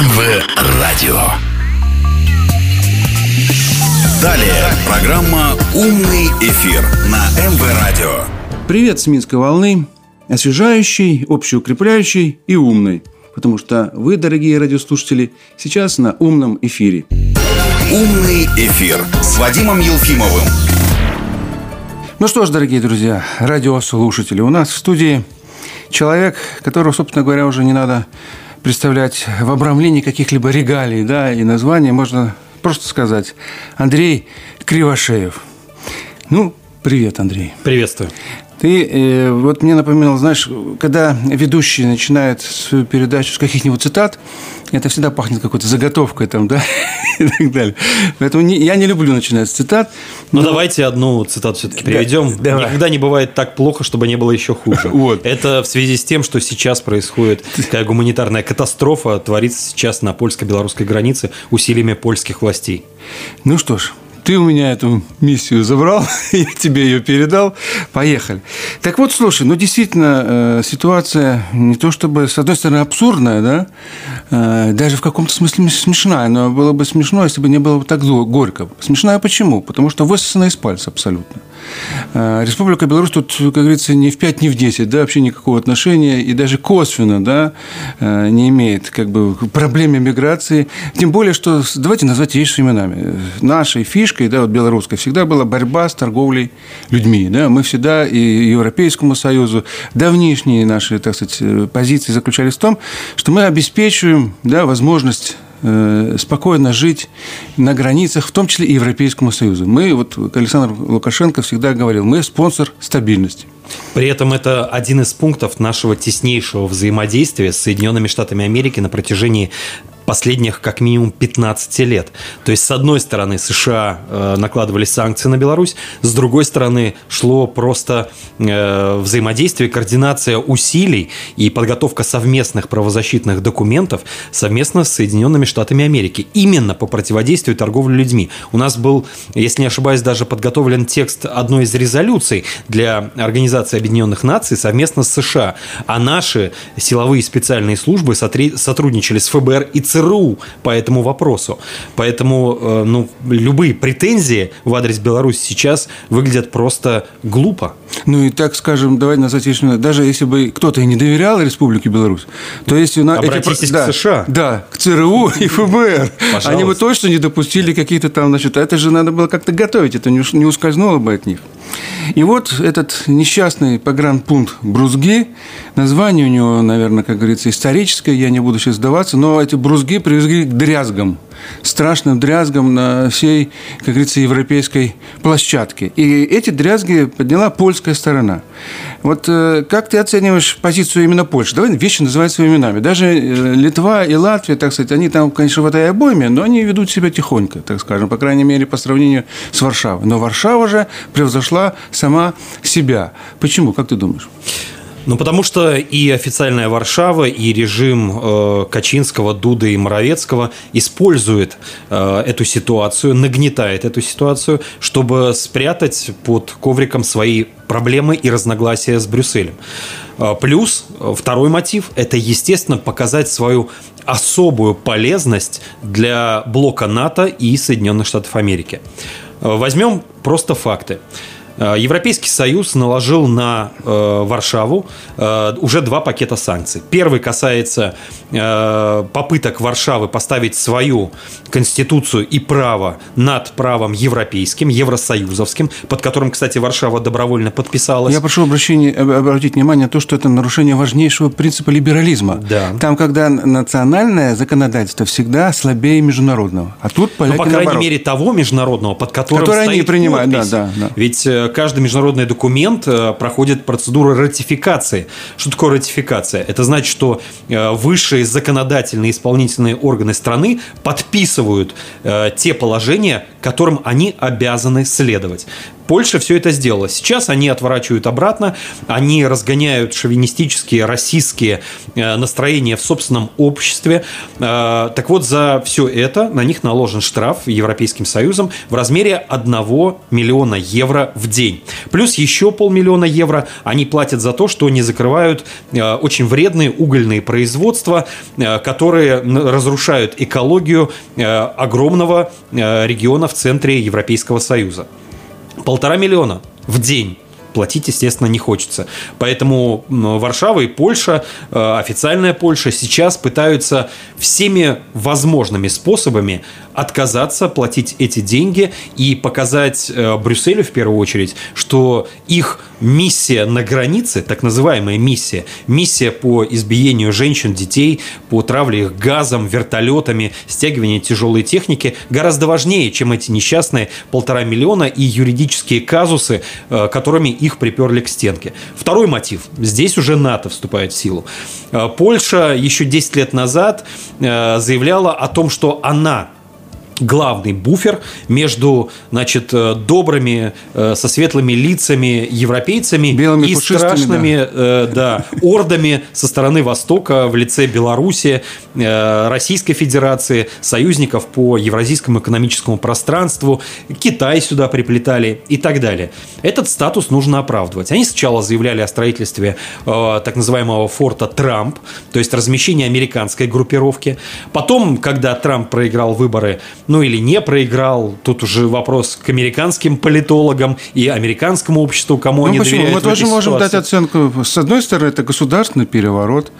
МВ Радио. Далее программа «Умный эфир» на МВ Радио. Привет с Минской волны. Освежающий, общеукрепляющий и умный. Потому что вы, дорогие радиослушатели, сейчас на умном эфире. «Умный эфир» с Вадимом Елфимовым. Ну что ж, дорогие друзья, радиослушатели, у нас в студии человек, которого, собственно говоря, уже не надо представлять в обрамлении каких-либо регалий, да, и названия, можно просто сказать. Андрей Кривошеев. Ну, привет, Андрей. Приветствую. Ты э, вот мне напоминал, знаешь, когда ведущий начинает свою передачу с каких-нибудь цитат, это всегда пахнет какой-то заготовкой там, да, и так далее. Поэтому не, я не люблю начинать с цитат. Но... Ну, давайте одну цитату все-таки приведем. Да, давай. Никогда не бывает так плохо, чтобы не было еще хуже. Вот. Это в связи с тем, что сейчас происходит такая гуманитарная катастрофа, творится сейчас на польско-белорусской границе усилиями польских властей. Ну что ж, ты у меня эту миссию забрал, я тебе ее передал, поехали. Так вот, слушай, ну действительно э, ситуация не то чтобы, с одной стороны, абсурдная, да, э, даже в каком-то смысле смешная, но было бы смешно, если бы не было бы так горько. Смешная почему? Потому что высосана из пальца абсолютно. Э, Республика Беларусь тут, как говорится, не в 5, не в 10, да, вообще никакого отношения, и даже косвенно, да, не имеет как бы проблемы миграции. Тем более, что, давайте назвать вещи именами. Нашей фишкой да, вот белорусской, всегда была борьба с торговлей людьми. Да? Мы всегда и Европейскому Союзу, давнишние наши, так сказать, э, позиции заключались в том, что мы обеспечиваем да, возможность э, спокойно жить на границах, в том числе и Европейскому Союзу. Мы, вот Александр Лукашенко всегда говорил, мы спонсор стабильности. При этом это один из пунктов нашего теснейшего взаимодействия с Соединенными Штатами Америки на протяжении последних как минимум 15 лет. То есть, с одной стороны, США э, накладывали санкции на Беларусь, с другой стороны, шло просто э, взаимодействие, координация усилий и подготовка совместных правозащитных документов совместно с Соединенными Штатами Америки. Именно по противодействию торговли людьми. У нас был, если не ошибаюсь, даже подготовлен текст одной из резолюций для Организации Объединенных Наций совместно с США. А наши силовые специальные службы сотрудничали с ФБР и ЦРУ по этому вопросу. Поэтому э, ну, любые претензии в адрес Беларуси сейчас выглядят просто глупо. Ну и так скажем, давай назвать вещи, даже если бы кто-то и не доверял Республике Беларусь, то если на Обратитесь эти, к да, США. Да, к ЦРУ и ФБР. Пожалуйста. Они бы точно не допустили какие-то там, значит, это же надо было как-то готовить, это не ускользнуло бы от них. И вот этот несчастный погранпункт Брузги, название у него, наверное, как говорится, историческое, я не буду сейчас сдаваться, но эти брузги привезли к дрязгам, страшным дрязгам на всей, как говорится, европейской площадке. И эти дрязги подняла польская сторона. Вот э, как ты оцениваешь позицию именно Польши? Давай вещи называть своими именами. Даже э, Литва и Латвия, так сказать, они там, конечно, в этой обойме, но они ведут себя тихонько, так скажем, по крайней мере, по сравнению с Варшавой. Но Варшава же превзошла сама себя. Почему, как ты думаешь? Ну, потому что и официальная Варшава, и режим э, Качинского, Дуды и Моровецкого использует э, эту ситуацию, нагнетает эту ситуацию, чтобы спрятать под ковриком свои проблемы и разногласия с Брюсселем. Э, плюс второй мотив – это, естественно, показать свою особую полезность для блока НАТО и Соединенных Штатов Америки. Э, возьмем просто факты. Э, Европейский Союз наложил на э, Варшаву э, уже два пакета санкций. Первый касается попыток Варшавы поставить свою конституцию и право над правом европейским, евросоюзовским, под которым, кстати, Варшава добровольно подписалась. Я прошу обращения, обратить внимание на то, что это нарушение важнейшего принципа либерализма. Да. Там, когда национальное законодательство всегда слабее международного. А тут поляки Ну, по крайней наоборот. мере, того международного, под которым Который стоит они принимают, подпись. да, да, да. Ведь каждый международный документ э, проходит процедуру ратификации. Что такое ратификация? Это значит, что э, высшие законодательные исполнительные органы страны подписывают те положения, которым они обязаны следовать. Польша все это сделала. Сейчас они отворачивают обратно, они разгоняют шовинистические, расистские э, настроения в собственном обществе. Э, так вот, за все это на них наложен штраф Европейским Союзом в размере 1 миллиона евро в день. Плюс еще полмиллиона евро они платят за то, что не закрывают э, очень вредные угольные производства, которые разрушают экологию огромного региона в центре Европейского Союза. Полтора миллиона в день платить, естественно, не хочется. Поэтому Варшава и Польша, э, официальная Польша, сейчас пытаются всеми возможными способами отказаться платить эти деньги и показать э, Брюсселю в первую очередь, что их миссия на границе, так называемая миссия, миссия по избиению женщин, детей, по травле их газом, вертолетами, стягиванию тяжелой техники гораздо важнее, чем эти несчастные полтора миллиона и юридические казусы, э, которыми их приперли к стенке. Второй мотив. Здесь уже НАТО вступает в силу. Э, Польша еще 10 лет назад заявляла о том, что она главный буфер между, значит, э, добрыми, э, со светлыми лицами европейцами Белыми и страшными да. Э, да, ордами со стороны Востока в лице Беларуси, Российской Федерации, союзников по Евразийскому экономическому пространству, Китай сюда приплетали и так далее. Этот статус нужно оправдывать. Они сначала заявляли о строительстве так называемого форта Трамп, то есть размещение американской группировки. Потом, когда Трамп проиграл выборы ну или не проиграл. Тут уже вопрос к американским политологам и американскому обществу, кому ну, они почему? доверяют. Мы тоже можем ситуации. дать оценку. С одной стороны, это государственный переворот.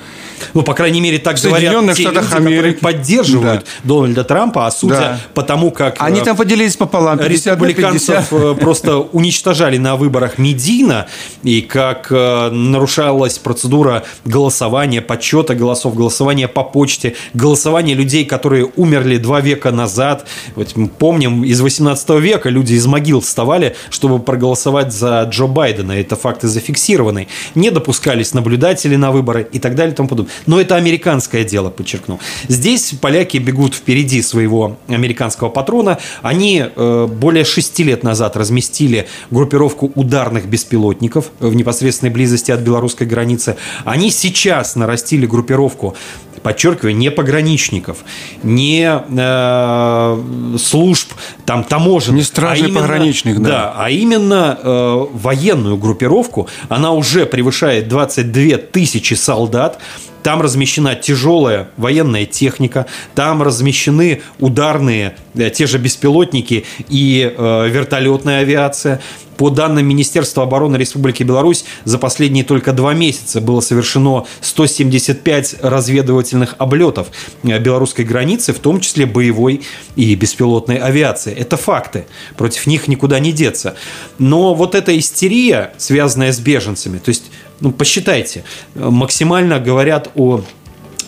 Ну, по крайней мере, так говорят те Штатах люди, Америки. поддерживают да. Дональда Трампа, а судя да. по тому, как... Они э, там поделились пополам, 50 республиканцев 50. Э, просто уничтожали на выборах Медина, и как э, нарушалась процедура голосования, подсчета голосов, голосования по почте, голосования людей, которые умерли два века назад. Вот мы помним, из 18 века люди из могил вставали, чтобы проголосовать за Джо Байдена. Это факты зафиксированы. Не допускались наблюдатели на выборы и так далее и тому подобное. Но это американское дело, подчеркну. Здесь поляки бегут впереди своего американского патрона. Они э, более шести лет назад разместили группировку ударных беспилотников в непосредственной близости от белорусской границы. Они сейчас нарастили группировку подчеркиваю, не пограничников, не э, служб там таможен, не стражи а именно, пограничных, да. да, а именно э, военную группировку. Она уже превышает 22 тысячи солдат. Там размещена тяжелая военная техника, там размещены ударные, э, те же беспилотники и э, вертолетная авиация. По данным Министерства обороны Республики Беларусь, за последние только два месяца было совершено 175 разведывательных облетов э, белорусской границы, в том числе боевой и беспилотной авиации. Это факты. Против них никуда не деться. Но вот эта истерия, связанная с беженцами, то есть ну, посчитайте, максимально говорят о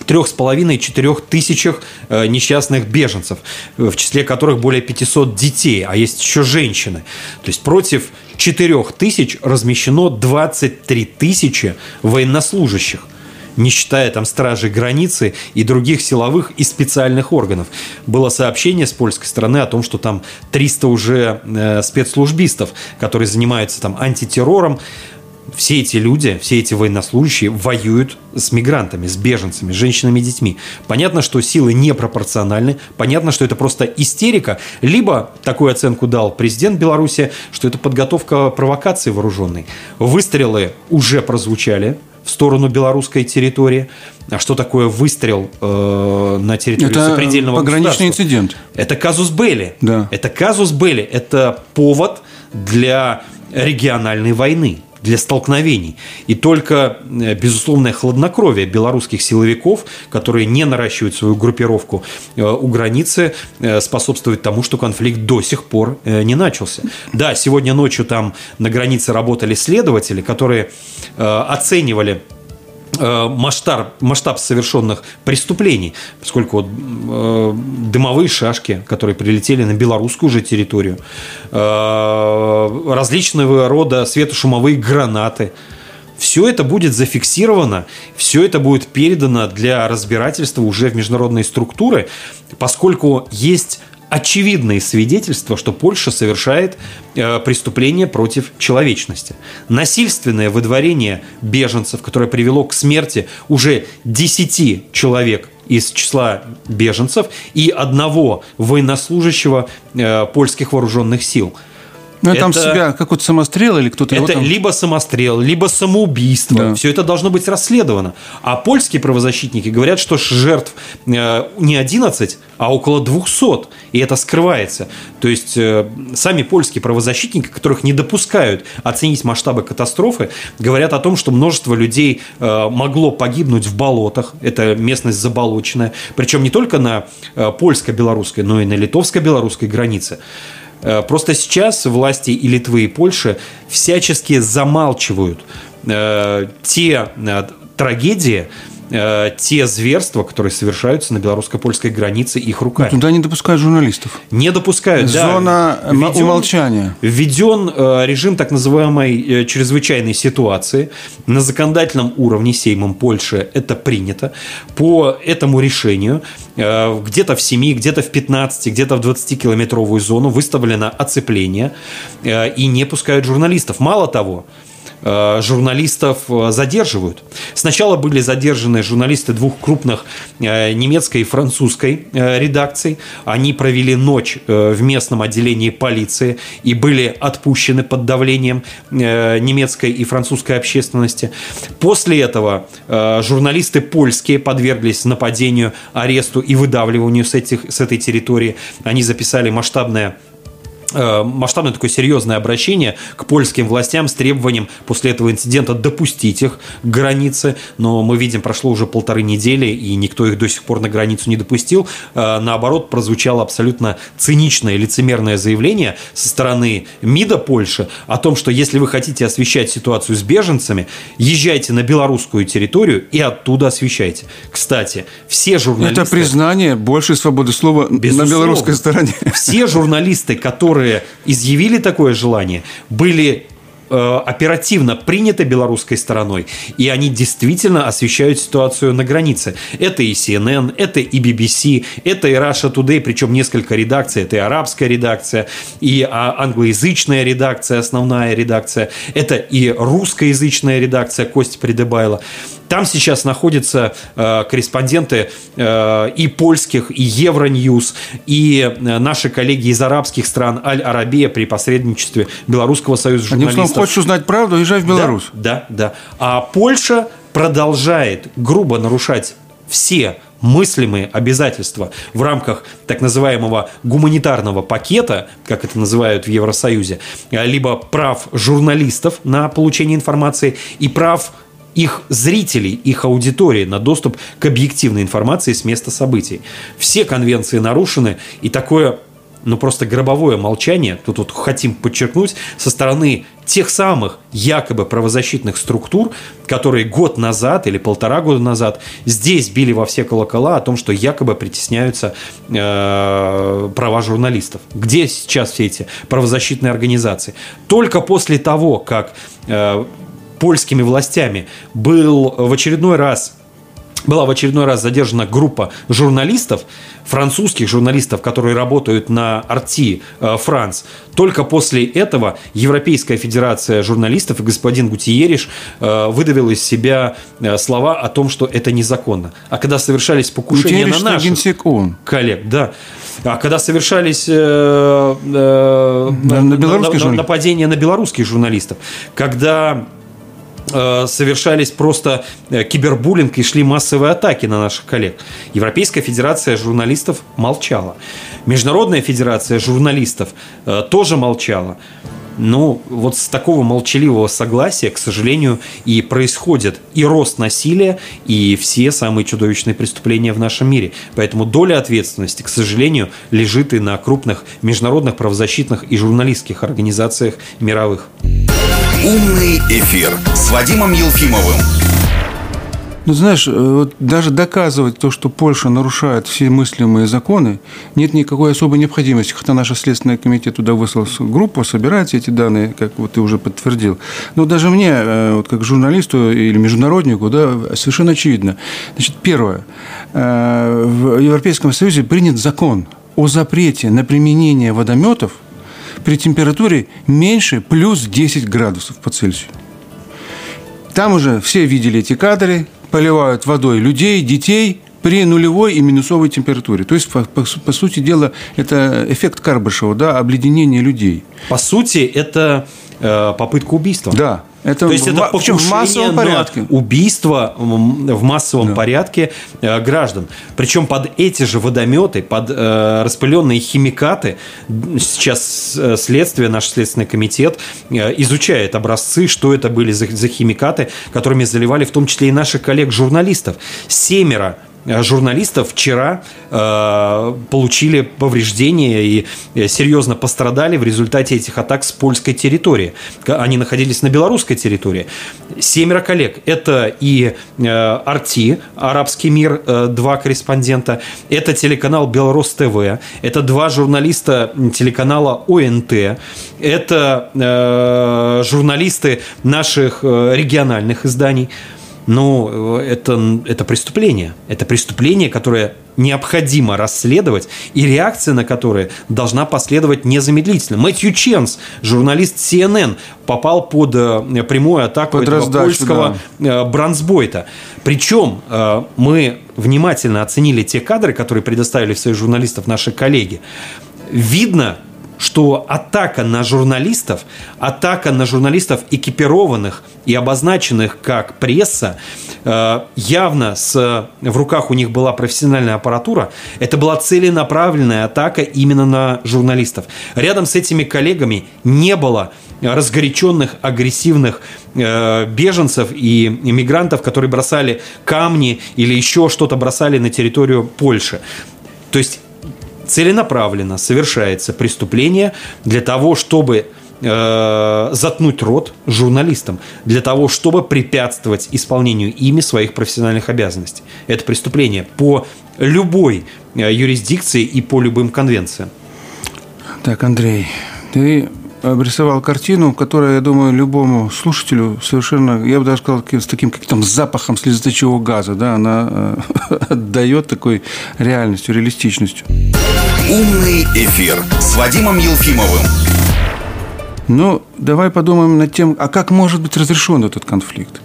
трех с половиной четырех тысячах э, несчастных беженцев, в числе которых более 500 детей, а есть еще женщины. То есть против четырех тысяч размещено 23 тысячи военнослужащих не считая там стражей границы и других силовых и специальных органов. Было сообщение с польской стороны о том, что там 300 уже э, спецслужбистов, которые занимаются там антитеррором, все эти люди, все эти военнослужащие воюют с мигрантами, с беженцами, с женщинами и детьми. Понятно, что силы непропорциональны, понятно, что это просто истерика, либо такую оценку дал президент Беларуси, что это подготовка провокации вооруженной. Выстрелы уже прозвучали, в сторону белорусской территории. А что такое выстрел э, на территории это сопредельного пограничный инцидент. Это казус Белли. Да. Это казус Белли. Это повод для региональной войны для столкновений. И только э, безусловное хладнокровие белорусских силовиков, которые не наращивают свою группировку э, у границы, э, способствует тому, что конфликт до сих пор не начался. Да, сегодня ночью там на границе работали следователи, которые оценивали масштаб, масштаб совершенных преступлений, поскольку вот, э, дымовые шашки, которые прилетели на белорусскую же территорию, э, различного рода светошумовые гранаты, все это будет зафиксировано, все это будет передано для разбирательства уже в международные структуры, поскольку есть очевидные свидетельства, что Польша совершает э, преступление против человечности. Насильственное выдворение беженцев, которое привело к смерти уже 10 человек из числа беженцев и одного военнослужащего э, польских вооруженных сил – ну, это, там себя какой-то самострел или кто-то Это там... либо самострел, либо самоубийство. Да. Все это должно быть расследовано. А польские правозащитники говорят, что жертв э, не 11, а около 200. И это скрывается. То есть э, сами польские правозащитники, которых не допускают оценить масштабы катастрофы, говорят о том, что множество людей э, могло погибнуть в болотах. Это местность заболоченная. Причем не только на польско-белорусской, но и на литовско-белорусской границе. Э, просто сейчас власти и Литвы, и Польши всячески замалчивают э, те э, трагедии, э, те зверства, которые совершаются на белорусско-польской границе их руками. Туда не допускают журналистов. Не допускают, Зона да. Введен, умолчания. Введен э, режим так называемой э, чрезвычайной ситуации. На законодательном уровне Сеймом Польши это принято. По этому решению э, где-то в 7, где-то в 15, где-то в 20-километровую зону выставлено оцепление э, и не пускают журналистов. Мало того, Э, журналистов э, задерживают. Сначала были задержаны журналисты двух крупных э, немецкой и французской редакций. Они провели ночь в местном отделении полиции и были отпущены под давлением немецкой и французской общественности. После этого журналисты польские подверглись нападению, аресту и выдавливанию с, этих, с этой территории. Они записали масштабное Э, масштабное такое серьезное обращение к польским властям с требованием после этого инцидента допустить их к границе. Но мы видим, прошло уже полторы недели, и никто их до сих пор на границу не допустил. Э, наоборот, прозвучало абсолютно циничное, лицемерное заявление со стороны МИДа Польши о том, что если вы хотите освещать ситуацию с беженцами, езжайте на белорусскую территорию и оттуда освещайте. Кстати, все журналисты... Это признание большей свободы слова Безусловно, на белорусской стороне. Все журналисты, которые которые изъявили такое желание, были оперативно приняты белорусской стороной, и они действительно освещают ситуацию на границе. Это и CNN, это и BBC, это и Russia Today, причем несколько редакций, это и арабская редакция, и а, англоязычная редакция, основная редакция, это и русскоязычная редакция Кости Придыбайла. Там сейчас находятся э, корреспонденты э, и польских, и Евроньюз, и э, наши коллеги из арабских стран, Аль-Арабия при посредничестве Белорусского союза журналистов. Хочешь узнать правду, езжай в Беларусь. Да, да, да. А Польша продолжает грубо нарушать все мыслимые обязательства в рамках так называемого гуманитарного пакета, как это называют в Евросоюзе, либо прав журналистов на получение информации и прав их зрителей, их аудитории на доступ к объективной информации с места событий. Все конвенции нарушены, и такое ну просто гробовое молчание, тут вот хотим подчеркнуть, со стороны тех самых якобы правозащитных структур, которые год назад или полтора года назад здесь били во все колокола о том, что якобы притесняются э, права журналистов. Где сейчас все эти правозащитные организации? Только после того, как э, польскими властями был в очередной раз была в очередной раз задержана группа журналистов, французских журналистов, которые работают на Арти э, Франц. Только после этого Европейская Федерация журналистов и господин Гутиериш э, выдавил из себя э, слова о том, что это незаконно. А когда совершались покушения Гутиериш на наших коллег, да, а когда совершались э, э, на, на, на, на, нападения на белорусских журналистов, когда совершались просто э, кибербуллинг и шли массовые атаки на наших коллег. Европейская федерация журналистов молчала. Международная федерация журналистов э, тоже молчала. Ну, вот с такого молчаливого согласия, к сожалению, и происходит и рост насилия, и все самые чудовищные преступления в нашем мире. Поэтому доля ответственности, к сожалению, лежит и на крупных международных правозащитных и журналистских организациях мировых. Умный эфир с Вадимом Елфимовым. Ну, знаешь, э, вот даже доказывать то, что Польша нарушает все мыслимые законы, нет никакой особой необходимости. Хотя наш Следственный комитет туда выслал группу, собирать эти данные, как вот ты уже подтвердил. Но даже мне, э, вот как журналисту или международнику, да, совершенно очевидно. Значит, первое. Э, в Европейском Союзе принят закон о запрете на применение водометов при температуре меньше плюс 10 градусов по Цельсию. Там уже все видели эти кадры, поливают водой людей, детей при нулевой и минусовой температуре. То есть, по, по, по сути дела, это эффект Карбышева, да, обледенение людей. По сути, это э, попытка убийства. Да. Это То есть это покушение в массовом порядке. убийство в массовом да. порядке э, граждан. Причем под эти же водометы, под э, распыленные химикаты, сейчас э, следствие, наш следственный комитет э, изучает образцы, что это были за, за химикаты, которыми заливали в том числе и наших коллег-журналистов. Семеро журналистов вчера э, получили повреждения и э, серьезно пострадали в результате этих атак с польской территории. Они находились на белорусской территории. Семеро коллег. Это и э, Арти, Арабский мир, э, два корреспондента. Это телеканал Белрос ТВ. Это два журналиста телеканала ОНТ. Это э, журналисты наших э, региональных изданий. Ну, это, это преступление. Это преступление, которое необходимо расследовать, и реакция на которое должна последовать незамедлительно. Мэтью Ченс, журналист CNN, попал под э, прямую атаку под этого раздачу, польского да. Э, бронзбойта. Причем э, мы внимательно оценили те кадры, которые предоставили в своих журналистов наши коллеги. Видно, что атака на журналистов, атака на журналистов экипированных и обозначенных как пресса, э, явно с, в руках у них была профессиональная аппаратура, это была целенаправленная атака именно на журналистов. Рядом с этими коллегами не было разгоряченных, агрессивных э, беженцев и иммигрантов, которые бросали камни или еще что-то бросали на территорию Польши. То есть целенаправленно совершается преступление для того, чтобы э, заткнуть рот журналистам, для того, чтобы препятствовать исполнению ими своих профессиональных обязанностей. Это преступление по любой э, юрисдикции и по любым конвенциям. Так, Андрей, ты обрисовал картину, которая, я думаю, любому слушателю совершенно, я бы даже сказал, с таким каким-то запахом слезоточивого газа, да, она э, отдает такой реальностью, реалистичностью. Умный эфир с Вадимом Елфимовым. Ну, давай подумаем над тем, а как может быть разрешен этот конфликт?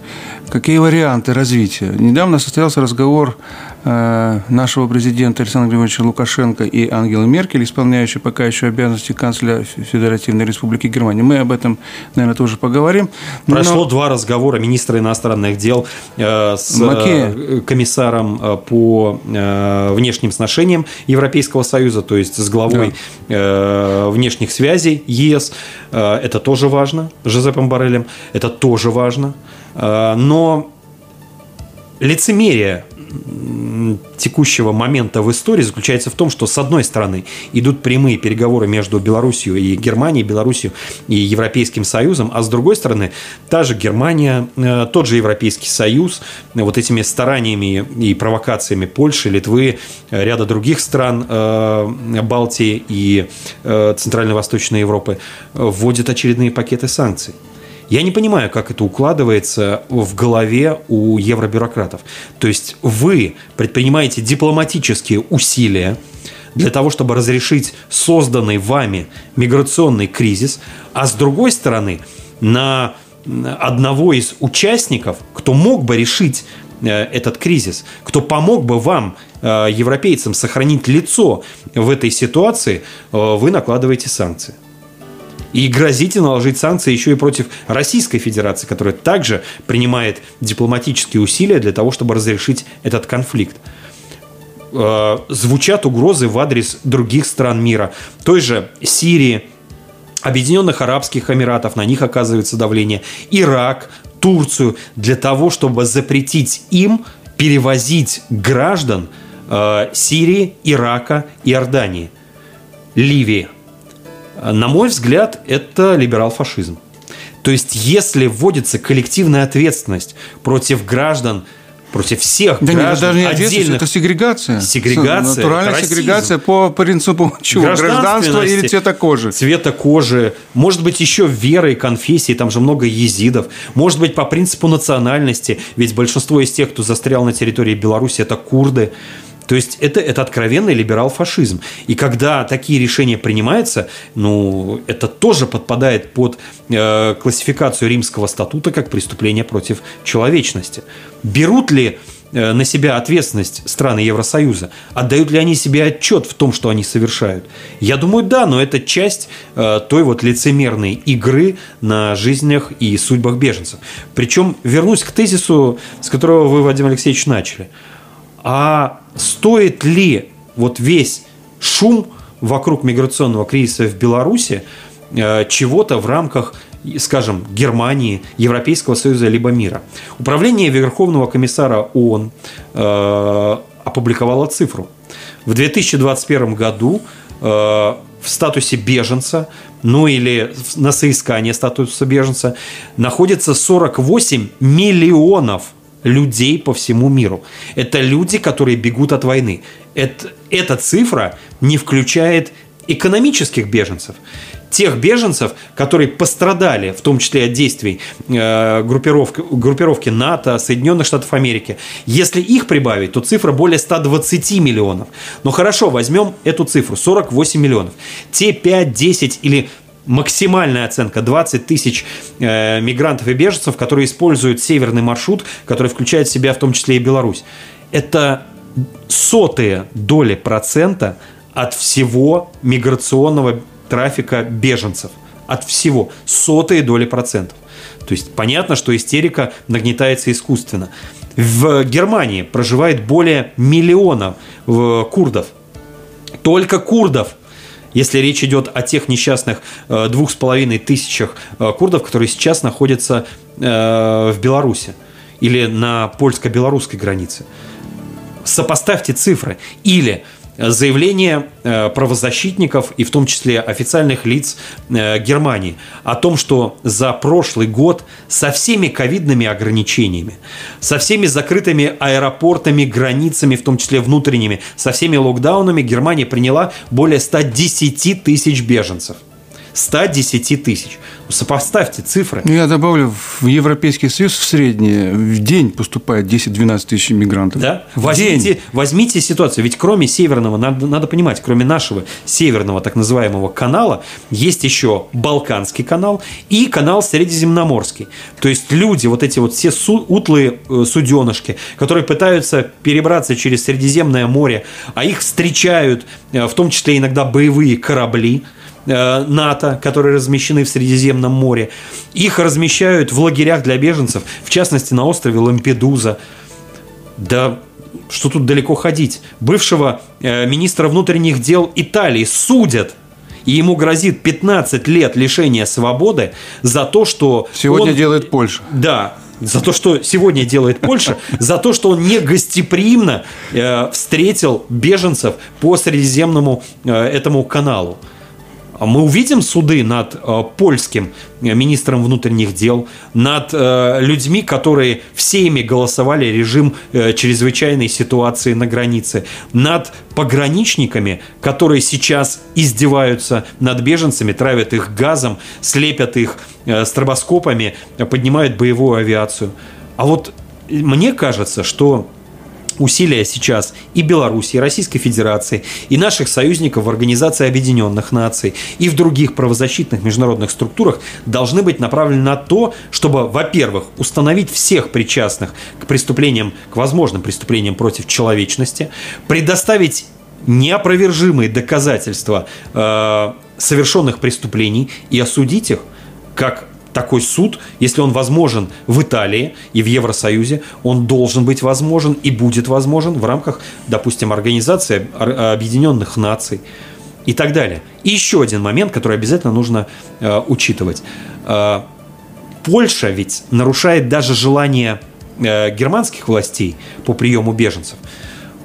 Какие варианты развития? Недавно состоялся разговор нашего президента Александра Григорьевича Лукашенко и Ангелы Меркель, исполняющей пока еще обязанности канцлера Федеративной Республики Германии. Мы об этом, наверное, тоже поговорим. Прошло Но... два разговора министра иностранных дел э, с Макея. Э, комиссаром по внешним сношениям Европейского Союза, то есть с главой да. внешних связей ЕС. Это тоже важно, Жозепом Барелем. Это тоже важно. Но лицемерие текущего момента в истории заключается в том, что с одной стороны идут прямые переговоры между Белоруссией и Германией, Белоруссией и Европейским Союзом, а с другой стороны та же Германия, э, тот же Европейский Союз э, вот этими стараниями и провокациями Польши, Литвы, э, ряда других стран Балтии и Центрально-Восточной Европы вводят очередные пакеты санкций. Я не понимаю, как это укладывается в голове у евробюрократов. То есть вы предпринимаете дипломатические усилия для того, чтобы разрешить созданный вами миграционный кризис, а с другой стороны, на одного из участников, кто мог бы решить э, этот кризис, кто помог бы вам, э, европейцам, сохранить лицо в этой ситуации, э, вы накладываете санкции. И грозите наложить санкции еще и против Российской Федерации, которая также принимает дипломатические усилия для того, чтобы разрешить этот конфликт. Э, звучат угрозы в адрес других стран мира, той же Сирии, Объединенных Арабских Эмиратов, на них оказывается давление, Ирак, Турцию, для того, чтобы запретить им перевозить граждан э, Сирии, Ирака, Иордании, Ливии. На мой взгляд, это либерал-фашизм. То есть, если вводится коллективная ответственность против граждан, против всех да граждан, нет, даже не отдельных... это сегрегация. Сегрегация. Натуральная это сегрегация по принципу чего? Гражданства или цвета кожи? Цвета кожи. Может быть, еще веры и конфессии, там же много езидов. Может быть, по принципу национальности, ведь большинство из тех, кто застрял на территории Беларуси, это курды. То есть это, это откровенный либерал-фашизм. И когда такие решения принимаются, ну, это тоже подпадает под э, классификацию римского статута как преступление против человечности. Берут ли э, на себя ответственность страны Евросоюза? Отдают ли они себе отчет в том, что они совершают? Я думаю, да, но это часть э, той вот лицемерной игры на жизнях и судьбах беженцев. Причем вернусь к тезису, с которого вы, Вадим Алексеевич, начали – а стоит ли вот весь шум вокруг миграционного кризиса в Беларуси э, чего-то в рамках скажем, Германии, Европейского Союза либо мира. Управление Верховного комиссара ООН э, опубликовало цифру. В 2021 году э, в статусе беженца, ну или на соискание статуса беженца, находится 48 миллионов людей по всему миру. Это люди, которые бегут от войны. Это, эта цифра не включает экономических беженцев. Тех беженцев, которые пострадали, в том числе от действий э, группировки, группировки НАТО, Соединенных Штатов Америки. Если их прибавить, то цифра более 120 миллионов. Но хорошо, возьмем эту цифру, 48 миллионов. Те 5, 10 или максимальная оценка 20 тысяч э, мигрантов и беженцев, которые используют северный маршрут, который включает в себя в том числе и Беларусь. Это сотые доли процента от всего миграционного трафика беженцев. От всего. Сотые доли процентов. То есть понятно, что истерика нагнетается искусственно. В Германии проживает более миллиона э, курдов. Только курдов если речь идет о тех несчастных э, двух с половиной тысячах э, курдов, которые сейчас находятся э, в Беларуси или на польско-белорусской границе. Сопоставьте цифры. Или заявление э, правозащитников и в том числе официальных лиц э, Германии о том, что за прошлый год со всеми ковидными ограничениями, со всеми закрытыми аэропортами, границами, в том числе внутренними, со всеми локдаунами Германия приняла более 110 тысяч беженцев. 110 тысяч. Сопоставьте цифры. Ну, я добавлю, в Европейский Союз в среднее в день поступает 10-12 тысяч мигрантов. Да? Возьмите, день. возьмите ситуацию. Ведь кроме северного, надо, надо понимать, кроме нашего северного так называемого канала, есть еще Балканский канал и канал Средиземноморский. То есть люди, вот эти вот все су, утлые э, суденышки, которые пытаются перебраться через Средиземное море, а их встречают э, в том числе иногда боевые корабли, НАТО, которые размещены в Средиземном море. Их размещают в лагерях для беженцев, в частности на острове Лампедуза. Да что тут далеко ходить? Бывшего э, министра внутренних дел Италии судят и ему грозит 15 лет лишения свободы за то, что... Сегодня он, делает Польша. Да, за то, что сегодня делает Польша, за то, что он не гостеприимно э, встретил беженцев по Средиземному э, этому каналу. А мы увидим суды над э, польским министром внутренних дел, над э, людьми, которые всеми голосовали режим э, чрезвычайной ситуации на границе, над пограничниками, которые сейчас издеваются над беженцами, травят их газом, слепят их стробоскопами, поднимают боевую авиацию. А вот мне кажется, что усилия сейчас и Беларуси, и Российской Федерации, и наших союзников в Организации Объединенных Наций, и в других правозащитных международных структурах должны быть направлены на то, чтобы, во-первых, установить всех причастных к преступлениям, к возможным преступлениям против человечности, предоставить неопровержимые доказательства э, совершенных преступлений и осудить их как такой суд, если он возможен в Италии и в Евросоюзе, он должен быть возможен и будет возможен в рамках, допустим, Организации Объединенных Наций и так далее. И еще один момент, который обязательно нужно э, учитывать. Э, Польша ведь нарушает даже желание э, германских властей по приему беженцев.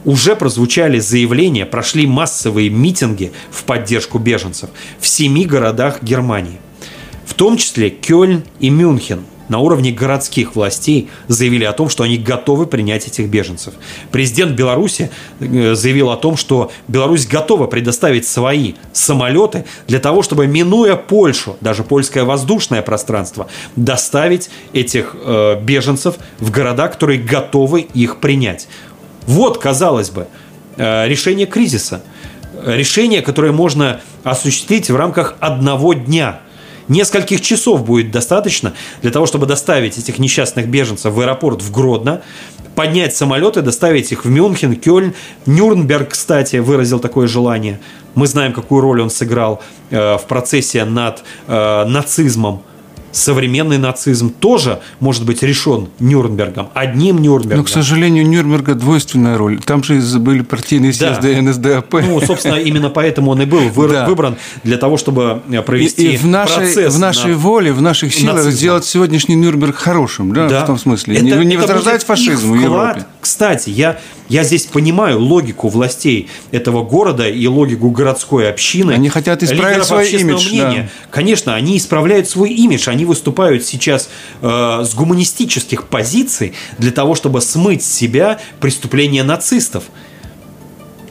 Уже прозвучали заявления, прошли массовые митинги в поддержку беженцев в семи городах Германии – в том числе Кёльн и Мюнхен на уровне городских властей заявили о том, что они готовы принять этих беженцев. Президент Беларуси э, заявил о том, что Беларусь готова предоставить свои самолеты для того, чтобы, минуя Польшу, даже польское воздушное пространство, доставить этих э, беженцев в города, которые готовы их принять. Вот, казалось бы, э, решение кризиса. Решение, которое можно осуществить в рамках одного дня. Нескольких часов будет достаточно для того, чтобы доставить этих несчастных беженцев в аэропорт в Гродно, поднять самолеты, доставить их в Мюнхен, Кёльн. Нюрнберг, кстати, выразил такое желание. Мы знаем, какую роль он сыграл э, в процессе над э, нацизмом современный нацизм тоже может быть решен Нюрнбергом, одним Нюрнбергом. Но, к сожалению, Нюрнберга двойственная роль. Там же были партийные съезды да. НСДАП. Ну, собственно, именно поэтому он и был вы, да. выбран для того, чтобы провести и, и в нашей, процесс в нашей на... воле, в наших силах нацизма. сделать сегодняшний Нюрнберг хорошим, да, да. в том смысле. Это, не не это возрождать фашизм в Европе. Кстати, я, я здесь понимаю логику властей этого города и логику городской общины. Они хотят исправить свой имидж. Мнения. Да. Конечно, они исправляют свой имидж, они выступают сейчас э, с гуманистических позиций для того, чтобы смыть с себя преступления нацистов.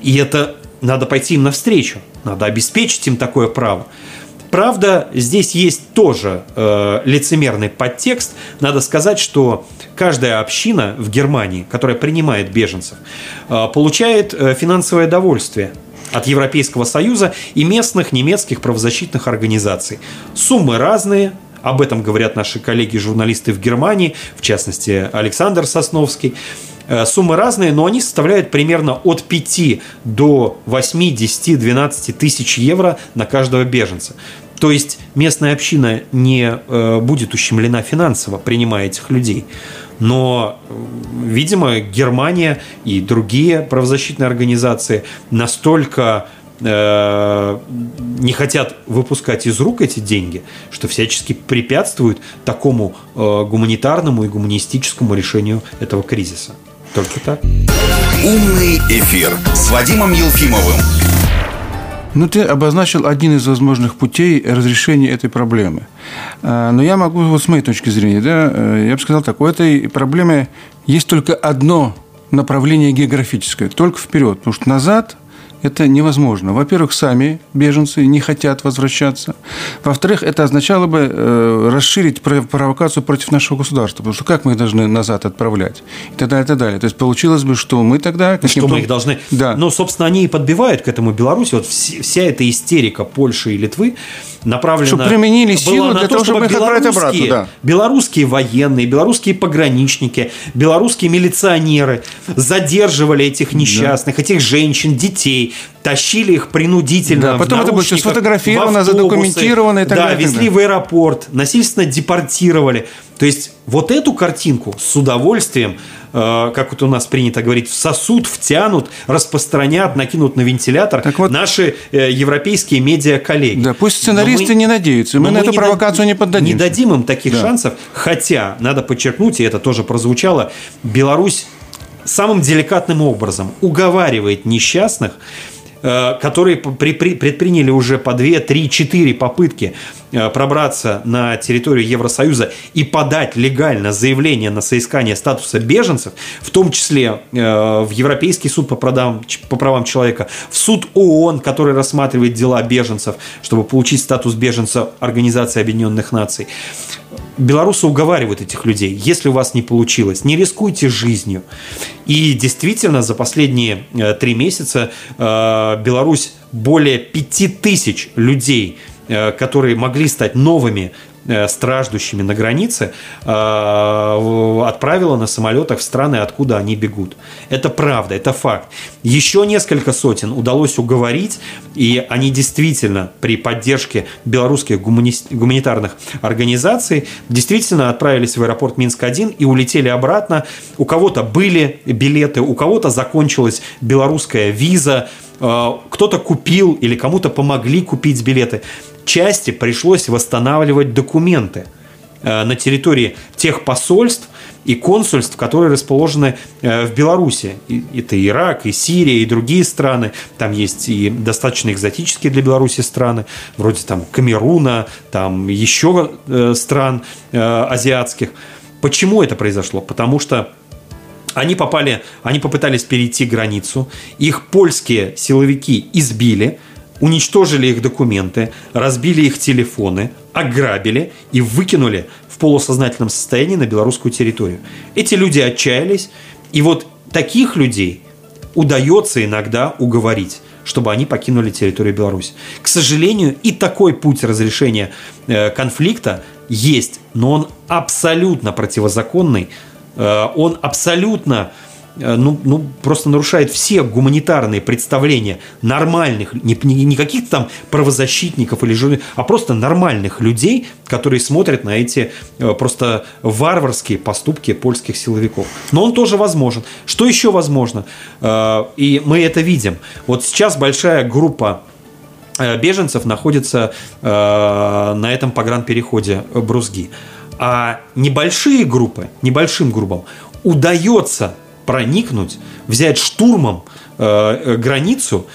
И это надо пойти им навстречу, надо обеспечить им такое право. Правда, здесь есть тоже э, лицемерный подтекст. Надо сказать, что каждая община в Германии, которая принимает беженцев, э, получает э, финансовое довольствие от Европейского Союза и местных немецких правозащитных организаций. Суммы разные, об этом говорят наши коллеги-журналисты в Германии, в частности Александр Сосновский. Э, суммы разные, но они составляют примерно от 5 до 8, 10, 12 тысяч евро на каждого беженца. То есть местная община не будет ущемлена финансово, принимая этих людей. Но, видимо, Германия и другие правозащитные организации настолько э, не хотят выпускать из рук эти деньги, что всячески препятствуют такому э, гуманитарному и гуманистическому решению этого кризиса. Только так. Умный эфир с Вадимом Елфимовым. Ну, ты обозначил один из возможных путей разрешения этой проблемы. А, но я могу, вот с моей точки зрения, да, э, я бы сказал так, у этой проблемы есть только одно направление географическое, только вперед, потому что назад это невозможно. Во-первых, сами беженцы не хотят возвращаться. Во-вторых, это означало бы э, расширить провокацию против нашего государства. Потому что как мы их должны назад отправлять? И так далее, и так далее. То есть получилось бы, что мы тогда... Что мы их должны... Да. Ну, собственно, они и подбивают к этому Беларуси. Вот вся эта истерика Польши и Литвы направлена... Чтобы применили силу для того, чтобы их отправить обратно. Да. Белорусские военные, белорусские пограничники, белорусские милиционеры задерживали этих несчастных, да. этих женщин, детей, тащили их принудительно. Да, потом это было все сфотографировано, задокументировано и так да, далее. Да, везли в аэропорт, насильственно депортировали. То есть вот эту картинку с удовольствием, э, как вот у нас принято говорить, сосуд втянут, распространят, накинут на вентилятор так вот, наши э, европейские медиа-коллеги. Да, пусть сценаристы мы, не надеются, мы на эту не провокацию не поддадим. Не дадим им таких да. шансов, хотя, надо подчеркнуть, и это тоже прозвучало, Беларусь самым деликатным образом уговаривает несчастных, э, которые предприняли уже по 2, 3, 4 попытки пробраться на территорию Евросоюза и подать легально заявление на соискание статуса беженцев, в том числе э, в Европейский суд по правам, по правам человека, в суд ООН, который рассматривает дела беженцев, чтобы получить статус беженца Организации Объединенных Наций белорусы уговаривают этих людей, если у вас не получилось, не рискуйте жизнью. И действительно, за последние э, три месяца э, Беларусь более пяти тысяч людей, э, которые могли стать новыми Э, страждущими на границе э, отправила на самолетах в страны, откуда они бегут. Это правда, это факт. Еще несколько сотен удалось уговорить, и они действительно при поддержке белорусских гуманитарных организаций действительно отправились в аэропорт Минск-1 и улетели обратно. У кого-то были билеты, у кого-то закончилась белорусская виза, э, кто-то купил или кому-то помогли купить билеты части пришлось восстанавливать документы э, на территории тех посольств и консульств, которые расположены э, в Беларуси. Это Ирак, и Сирия, и другие страны. Там есть и достаточно экзотические для Беларуси страны, вроде там Камеруна, там еще э, стран азиатских. Почему это произошло? Потому что они попали, они попытались перейти границу, их польские силовики избили – уничтожили их документы, разбили их телефоны, ограбили и выкинули в полусознательном состоянии на белорусскую территорию. Эти люди отчаялись, и вот таких людей удается иногда уговорить чтобы они покинули территорию Беларуси. К сожалению, и такой путь разрешения э, конфликта есть, но он абсолютно противозаконный, э, он абсолютно ну, ну, просто нарушает все гуманитарные представления нормальных, не, не, не каких-то там правозащитников или журналистов, а просто нормальных людей, которые смотрят на эти э, просто варварские поступки польских силовиков. Но он тоже возможен. Что еще возможно? Э, и мы это видим. Вот сейчас большая группа беженцев находится на этом погранпереходе Брузги. А небольшие группы, небольшим группам удается проникнуть, взять штурмом э, э, границу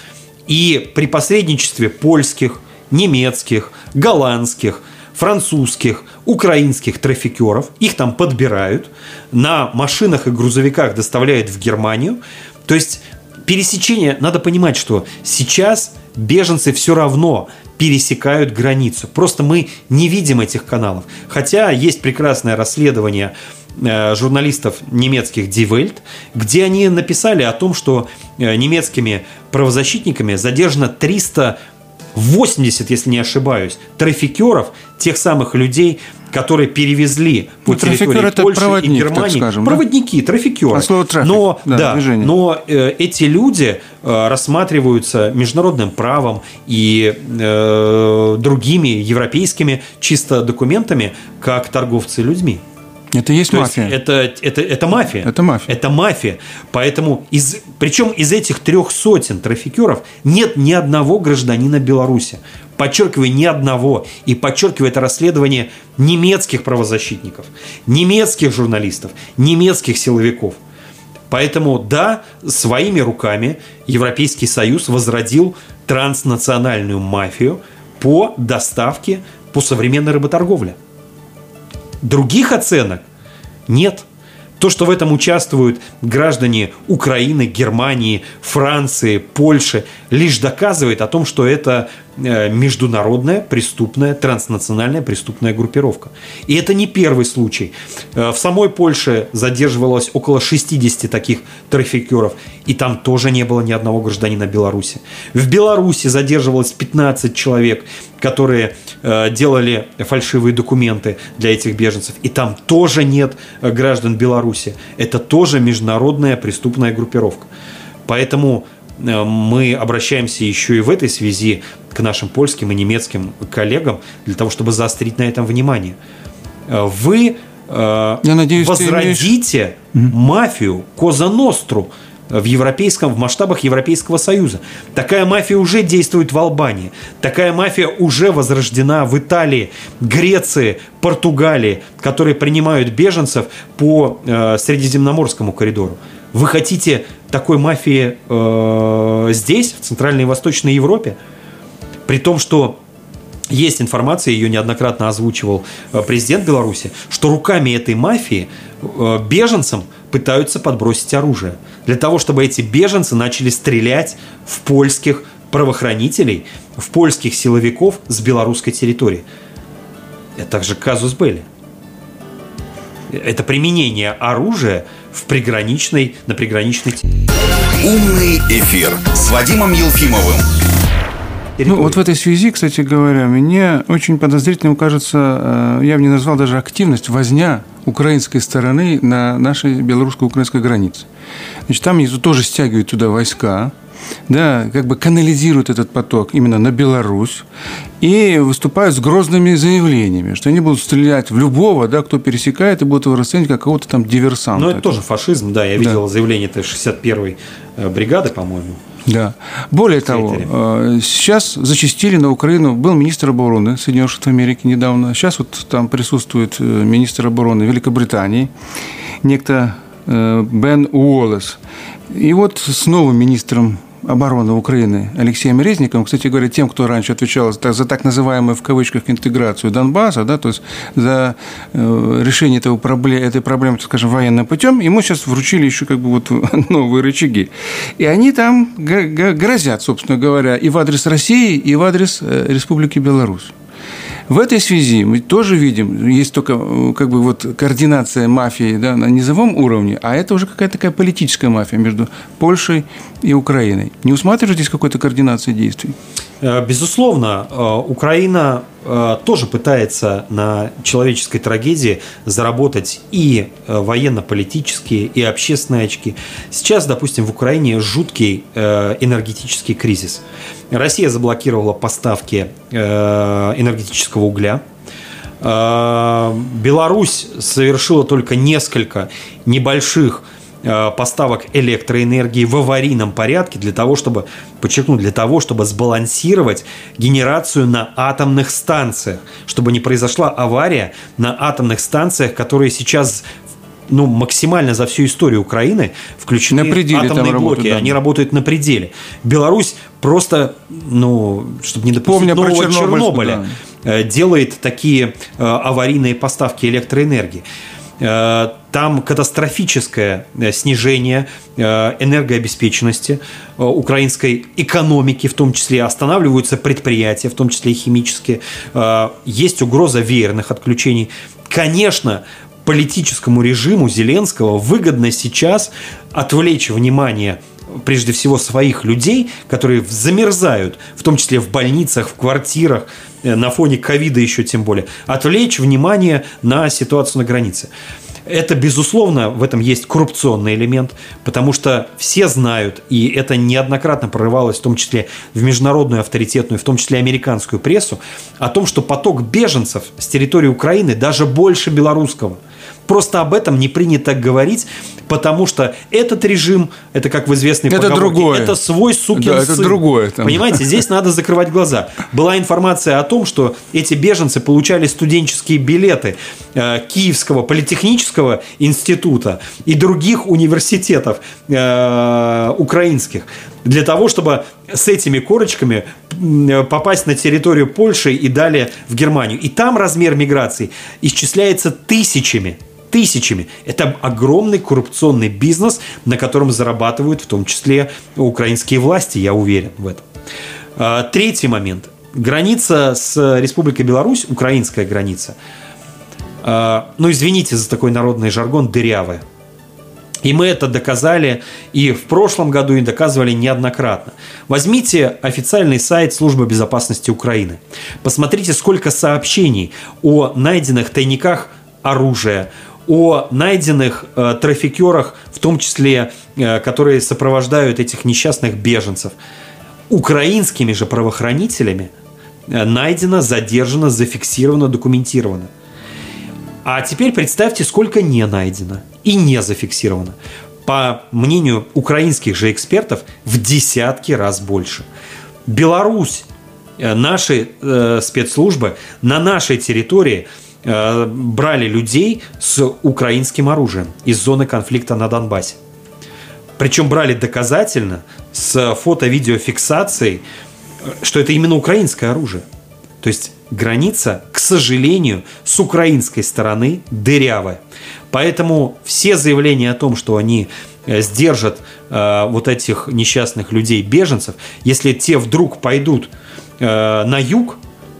и при посредничестве польских, немецких, голландских, французских, украинских трафикеров, их там подбирают, на машинах и грузовиках доставляют в Германию. То есть пересечение, надо понимать, что сейчас беженцы все равно пересекают границу. Просто мы не видим этих каналов. Хотя есть прекрасное расследование журналистов немецких Die Welt, где они написали о том, что э, немецкими правозащитниками задержано 380, если не ошибаюсь, трафикеров, тех самых людей, которые перевезли по ну, территории Польши проводник, и Германии. скажем, проводники, да? трафикеры. А слово трафик, но, да, да, но э, эти люди э, рассматриваются международным правом и э, другими европейскими чисто документами как торговцы людьми. Это есть То мафия. Есть это, это, это мафия. Это мафия. Это мафия. Поэтому, из, причем из этих трех сотен трафикеров нет ни одного гражданина Беларуси. Подчеркиваю, ни одного. И подчеркиваю, это расследование немецких правозащитников, немецких журналистов, немецких силовиков. Поэтому, да, своими руками Европейский Союз возродил транснациональную мафию по доставке по современной работорговле. Других оценок нет. То, что в этом участвуют граждане Украины, Германии, Франции, Польши, лишь доказывает о том, что это международная преступная, транснациональная преступная группировка. И это не первый случай. Э, в самой Польше задерживалось около 60 таких трафикеров, и там тоже не было ни одного гражданина Беларуси. В Беларуси задерживалось 15 человек, которые э, делали фальшивые документы для этих беженцев, и там тоже нет граждан Беларуси. Это тоже международная преступная группировка. Поэтому Э, мы обращаемся еще и в этой связи к нашим польским и немецким коллегам для того, чтобы заострить на этом внимание. Э, вы э, Я надеюсь, возродите имеешь... мафию Коза Ностру в европейском, в масштабах Европейского Союза. Такая мафия уже действует в Албании. Такая мафия уже возрождена в Италии, Греции, Португалии, которые принимают беженцев по э, Средиземноморскому коридору. Вы хотите такой мафии э, здесь, в Центральной и Восточной Европе? При том, что есть информация, ее неоднократно озвучивал э, президент Беларуси, что руками этой мафии э, беженцам пытаются подбросить оружие. Для того, чтобы эти беженцы начали стрелять в польских правоохранителей, в польских силовиков с белорусской территории. Это также казус Белли. Это применение оружия в приграничной, на приграничной Умный эфир с Вадимом Елфимовым. Ну, вот в этой связи, кстати говоря, мне очень подозрительным кажется, э, я бы не назвал даже активность, возня украинской стороны на нашей белорусско-украинской границе. Значит, там тоже стягивают туда войска, да, как бы канализируют этот поток именно на Беларусь и выступают с грозными заявлениями, что они будут стрелять в любого, да, кто пересекает, и будут его расценивать как какого-то там диверсанта. Ну, это тоже фашизм, да, я видел да. заявление этой 61-й э, бригады, по-моему. Да. Более того, э, сейчас зачастили на Украину, был министр обороны Соединенных Штатов Америки недавно, сейчас вот там присутствует э, министр обороны Великобритании, некто Бен Уоллес. И вот с новым министром обороны Украины Алексеем Резником, кстати говоря, тем, кто раньше отвечал за, за так называемую в кавычках интеграцию Донбасса, да, то есть за э, решение этого проблем, этой проблемы, скажем, военным путем, ему сейчас вручили еще как бы вот новые рычаги. И они там грозят, собственно говоря, и в адрес России, и в адрес э, Республики Беларусь. В этой связи мы тоже видим, есть только э, как бы вот координация мафии да, на низовом уровне, а это уже какая-то такая политическая мафия между Польшей и Украиной. Не усматриваете здесь какой-то координации действий? Э, безусловно, э, Украина э, тоже пытается на человеческой трагедии заработать и военно-политические, и общественные очки. Сейчас, допустим, в Украине жуткий энергетический кризис. Россия заблокировала поставки энергетического угля. Беларусь совершила только несколько небольших поставок электроэнергии в аварийном порядке для того, чтобы, подчеркну, для того, чтобы сбалансировать генерацию на атомных станциях, чтобы не произошла авария на атомных станциях, которые сейчас ну, максимально за всю историю Украины включены на пределе атомные блоки. Работают, да. Они работают на пределе. Беларусь просто, ну, чтобы не допустить Помня нового Чернобыля, да. Э, делает такие э, аварийные поставки электроэнергии. Э, там катастрофическое э, снижение э, энергообеспеченности украинской экономики, в том числе останавливаются предприятия, в том числе и химические. Есть угроза веерных отключений. Конечно, политическому режиму Зеленского выгодно сейчас отвлечь внимание прежде всего своих людей, которые замерзают, в том числе в больницах, в квартирах, э, на фоне ковида еще тем более, отвлечь внимание на ситуацию на границе. Это, безусловно, в этом есть коррупционный элемент, потому что все знают, и это неоднократно прорывалось, в том числе в международную авторитетную, в том числе американскую прессу, о том, что поток беженцев с территории Украины даже больше белорусского – Просто об этом не принято говорить, потому что этот режим, это как в известной это поговорке, другое. это свой сукин да, сын. это другое. Там. Понимаете, здесь надо закрывать глаза. Была информация о том, что эти беженцы получали студенческие билеты э, Киевского политехнического института и других университетов э, украинских для того, чтобы с этими корочками попасть на территорию Польши и далее в Германию. И там размер миграции исчисляется тысячами тысячами. Это огромный коррупционный бизнес, на котором зарабатывают в том числе украинские власти, я уверен в этом. А, третий момент. Граница с Республикой Беларусь, украинская граница, а, ну извините за такой народный жаргон, дырявая. И мы это доказали и в прошлом году, и доказывали неоднократно. Возьмите официальный сайт Службы безопасности Украины. Посмотрите, сколько сообщений о найденных тайниках оружия, о найденных э, трафикерах, в том числе, э, которые сопровождают этих несчастных беженцев. Украинскими же правоохранителями э, найдено, задержано, зафиксировано, документировано. А теперь представьте, сколько не найдено и не зафиксировано. По мнению украинских же экспертов, в десятки раз больше. Беларусь, э, наши э, спецслужбы на нашей территории – Э, брали людей с украинским оружием из зоны конфликта на Донбассе. Причем брали доказательно с фото-видеофиксацией, что это именно украинское оружие. То есть граница, к сожалению, с украинской стороны дырявая. Поэтому все заявления о том, что они э, сдержат э, вот этих несчастных людей, беженцев, если те вдруг пойдут э, на юг,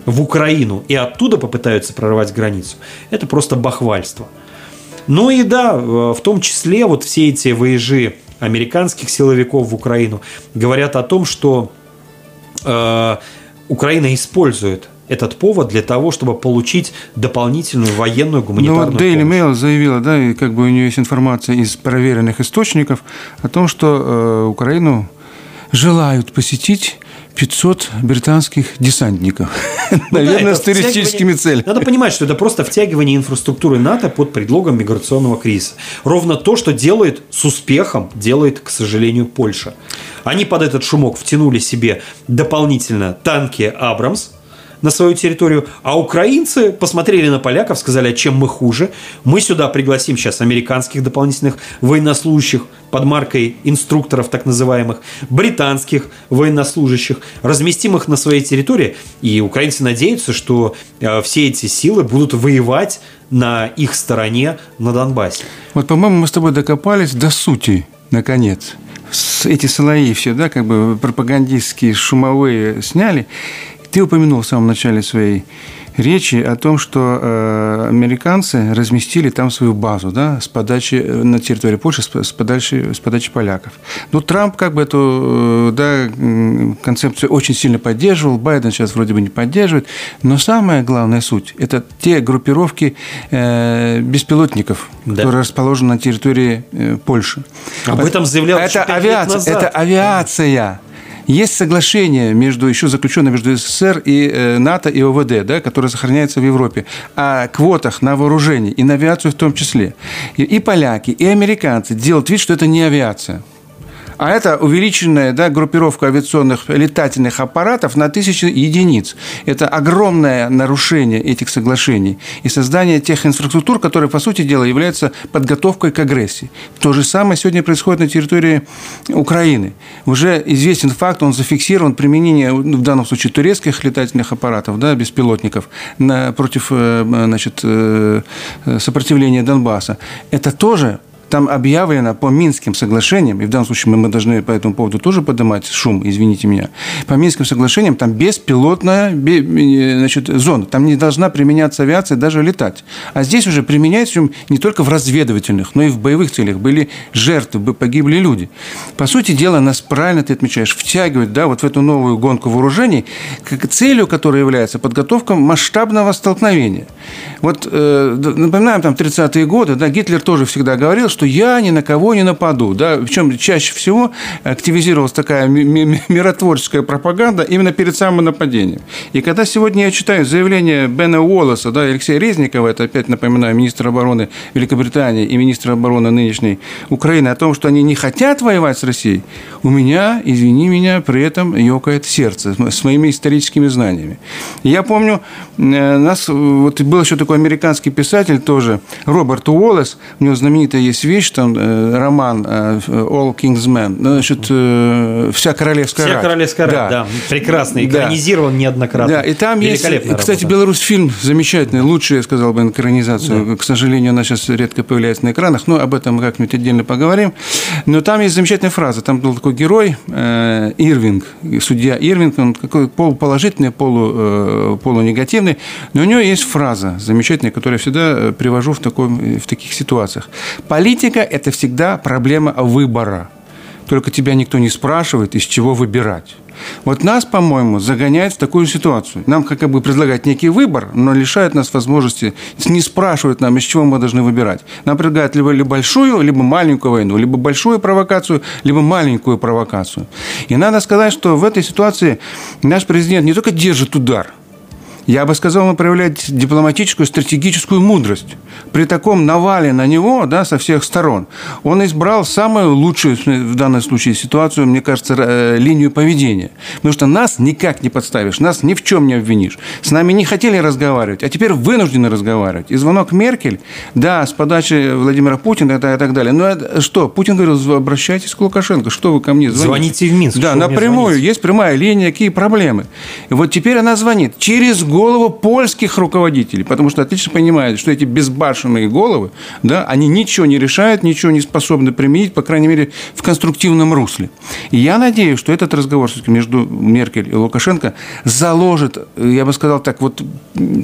в Украину и оттуда попытаются прорвать границу, это просто бахвальство. Ну и да, в том числе вот все эти выезжи американских силовиков в Украину говорят о том, что э, Украина использует этот повод для того, чтобы получить дополнительную военную гуманитарную ну, Daily Mail заявила, да, и как бы у нее есть информация из проверенных источников о том, что э, Украину желают посетить 500 британских десантников. Ну, Наверное, да, с туристическими целями. Надо понимать, что это просто втягивание инфраструктуры НАТО под предлогом миграционного кризиса. Ровно то, что делает с успехом, делает, к сожалению, Польша. Они под этот шумок втянули себе дополнительно танки «Абрамс», на свою территорию, а украинцы посмотрели на поляков, сказали, а чем мы хуже. Мы сюда пригласим сейчас американских дополнительных военнослужащих под маркой инструкторов так называемых, британских военнослужащих, разместим их на своей территории, и украинцы надеются, что э, все эти силы будут воевать на их стороне на Донбассе. Вот, по-моему, мы с тобой докопались до сути, наконец эти слои все, да, как бы пропагандистские, шумовые сняли. Ты упомянул в самом начале своей речи о том, что э, американцы разместили там свою базу да, с подачи э, на территории Польши, с, подачи, с подачи поляков. Ну, Трамп как бы эту э, да, концепцию очень сильно поддерживал, Байден сейчас вроде бы не поддерживает, но самая главная суть – это те группировки э, беспилотников, да. которые расположены на территории э, Польши. Об этом заявлял это авиация, это авиация. Есть соглашение между, еще заключенное между СССР и э, НАТО и ОВД, да, которое сохраняется в Европе, о квотах на вооружение и на авиацию в том числе. И, и поляки, и американцы делают вид, что это не авиация. А это увеличенная да, группировка авиационных летательных аппаратов на тысячи единиц. Это огромное нарушение этих соглашений и создание тех инфраструктур, которые, по сути дела, являются подготовкой к агрессии. То же самое сегодня происходит на территории Украины. Уже известен факт, он зафиксирован применение, в данном случае, турецких летательных аппаратов, да, беспилотников на, против э, значит, э, сопротивления Донбасса. Это тоже там объявлено по Минским соглашениям, и в данном случае мы, должны по этому поводу тоже поднимать шум, извините меня, по Минским соглашениям там беспилотная значит, зона, там не должна применяться авиация, даже летать. А здесь уже применяется не только в разведывательных, но и в боевых целях. Были жертвы, погибли люди. По сути дела, нас правильно ты отмечаешь, втягивают да, вот в эту новую гонку вооружений, как целью которой является подготовка масштабного столкновения. Вот э, напоминаем, там 30-е годы, да, Гитлер тоже всегда говорил, что я ни на кого не нападу. Да? Причем чаще всего активизировалась такая миротворческая пропаганда именно перед самым нападением. И когда сегодня я читаю заявление Бена Уоллеса, да, Алексея Резникова, это опять напоминаю, министр обороны Великобритании и министр обороны нынешней Украины, о том, что они не хотят воевать с Россией, у меня, извини меня, при этом ёкает сердце с моими историческими знаниями. Я помню, э, нас, вот был еще такой американский писатель тоже, Роберт Уоллес, у него знаменитая есть вещь, там э, роман э, All King's Men, ну, значит, э, вся королевская вся рать. королевская рать, да. да. Прекрасно, экранизирован да. неоднократно. Да, и там есть, кстати, Беларусь фильм замечательный, лучший, я сказал бы, экранизацию. Да. К сожалению, она сейчас редко появляется на экранах, но об этом мы как-нибудь отдельно поговорим. Но там есть замечательная фраза, там был такой герой Ирвинг, судья Ирвинг, он какой полуположительный, полу, полунегативный, но у него есть фраза замечательная, которую я всегда привожу в, такой, в таких ситуациях. Политика Политика – это всегда проблема выбора. Только тебя никто не спрашивает, из чего выбирать. Вот нас, по-моему, загоняют в такую ситуацию. Нам как бы предлагают некий выбор, но лишают нас возможности, не спрашивают нам, из чего мы должны выбирать. Нам предлагают либо, либо большую, либо маленькую войну, либо большую провокацию, либо маленькую провокацию. И надо сказать, что в этой ситуации наш президент не только держит удар – я бы сказал, он проявляет дипломатическую, стратегическую мудрость. При таком навале на него да, со всех сторон он избрал самую лучшую в данном случае ситуацию, мне кажется, э, линию поведения. Потому что нас никак не подставишь, нас ни в чем не обвинишь. С нами не хотели разговаривать, а теперь вынуждены разговаривать. И звонок Меркель, да, с подачи Владимира Путина и так далее. Но это что? Путин говорил, обращайтесь к Лукашенко, что вы ко мне звоните? Звоните в Минск. Да, напрямую, есть прямая линия, какие проблемы. И вот теперь она звонит через год голову польских руководителей, потому что отлично понимают, что эти безбашенные головы, да, они ничего не решают, ничего не способны применить, по крайней мере, в конструктивном русле. И я надеюсь, что этот разговор между Меркель и Лукашенко заложит, я бы сказал так, вот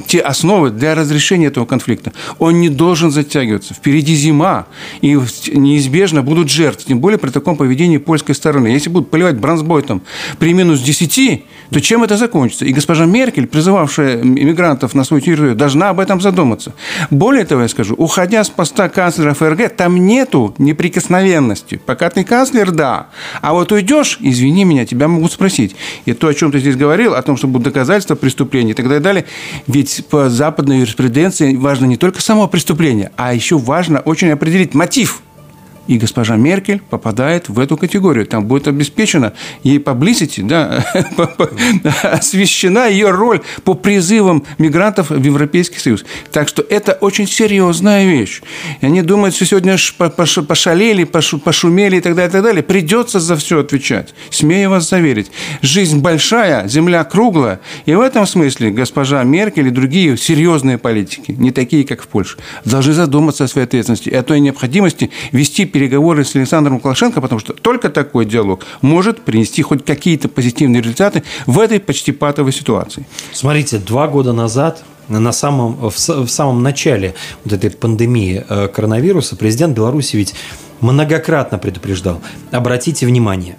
те основы для разрешения этого конфликта. Он не должен затягиваться. Впереди зима, и неизбежно будут жертвы, тем более при таком поведении польской стороны. Если будут поливать бронзбойтом при минус 10, то чем это закончится? И госпожа Меркель, призывавшая интеграция иммигрантов на свою территорию должна об этом задуматься. Более того, я скажу, уходя с поста канцлера ФРГ, там нету неприкосновенности. Пока ты канцлер, да. А вот уйдешь, извини меня, тебя могут спросить. И то, о чем ты здесь говорил, о том, что будут доказательства преступления и так далее. Ведь по западной юриспруденции важно не только само преступление, а еще важно очень определить мотив – и госпожа Меркель попадает в эту категорию. Там будет обеспечена ей publicity, да, освещена ее роль по призывам мигрантов в Европейский Союз. Так что это очень серьезная вещь. И они думают, что сегодня пошалели, пошумели и так далее, и так далее. Придется за все отвечать. Смею вас заверить. Жизнь большая, земля круглая. И в этом смысле госпожа Меркель и другие серьезные политики, не такие, как в Польше, должны задуматься о своей ответственности и о той необходимости вести переговоры с Александром Лукашенко, потому что только такой диалог может принести хоть какие-то позитивные результаты в этой почти патовой ситуации. Смотрите, два года назад на самом, в, в самом начале вот этой пандемии э, коронавируса президент Беларуси ведь многократно предупреждал, обратите внимание,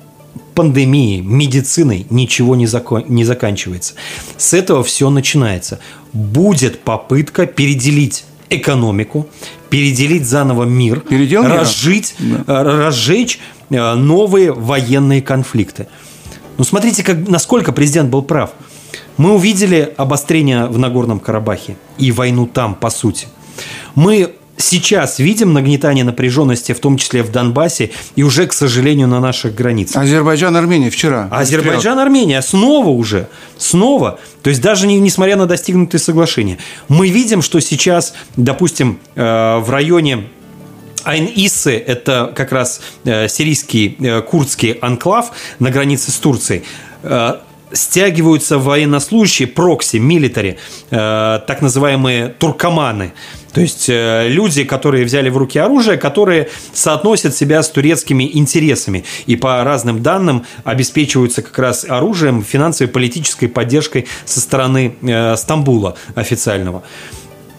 пандемией, медициной ничего не, закон, не заканчивается. С этого все начинается. Будет попытка переделить экономику, переделить заново мир, Передел разжить, да. разжечь э, новые военные конфликты. Ну, смотрите, как, насколько президент был прав. Мы увидели обострение в Нагорном Карабахе и войну там, по сути. Мы сейчас видим нагнетание напряженности, в том числе в Донбассе, и уже, к сожалению, на наших границах. Азербайджан, Армения вчера. Азербайджан, Армения снова уже, снова. То есть даже не, несмотря на достигнутые соглашения. Мы видим, что сейчас, допустим, э, в районе Айн-Иссы – это как раз э, сирийский э, курдский анклав на границе с Турцией стягиваются военнослужащие, прокси, милитари, э, так называемые туркоманы. То есть э, люди, которые взяли в руки оружие, которые соотносят себя с турецкими интересами и по разным данным обеспечиваются как раз оружием, финансовой, политической поддержкой со стороны э, Стамбула официального.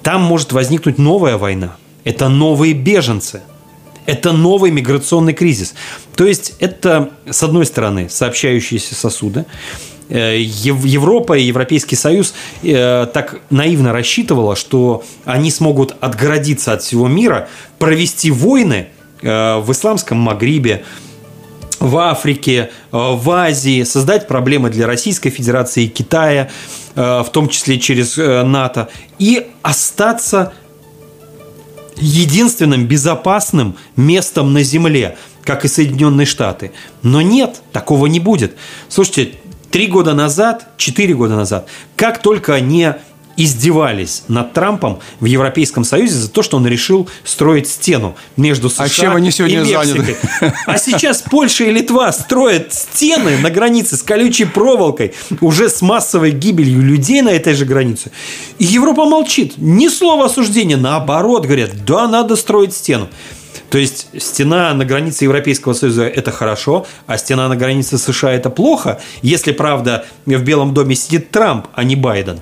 Там может возникнуть новая война. Это новые беженцы – это новый миграционный кризис. То есть это, с одной стороны, сообщающиеся сосуды, Европа и Европейский Союз э, так наивно рассчитывала, что они смогут отгородиться от всего мира, провести войны э, в исламском Магрибе, в Африке, в Азии, создать проблемы для Российской Федерации и Китая, в том числе через НАТО, и остаться единственным безопасным местом на Земле, как и Соединенные Штаты. Но нет, такого не будет. Слушайте, Три года назад, четыре года назад, как только они издевались над Трампом в Европейском Союзе за то, что он решил строить стену между США а чем они сегодня и Мексикой. Заняты? А сейчас Польша и Литва строят стены на границе с колючей проволокой, уже с массовой гибелью людей на этой же границе. И Европа молчит. Ни слова осуждения. Наоборот, говорят, да, надо строить стену. То есть стена на границе Европейского Союза – это хорошо, а стена на границе США – это плохо, если, правда, в Белом доме сидит Трамп, а не Байден.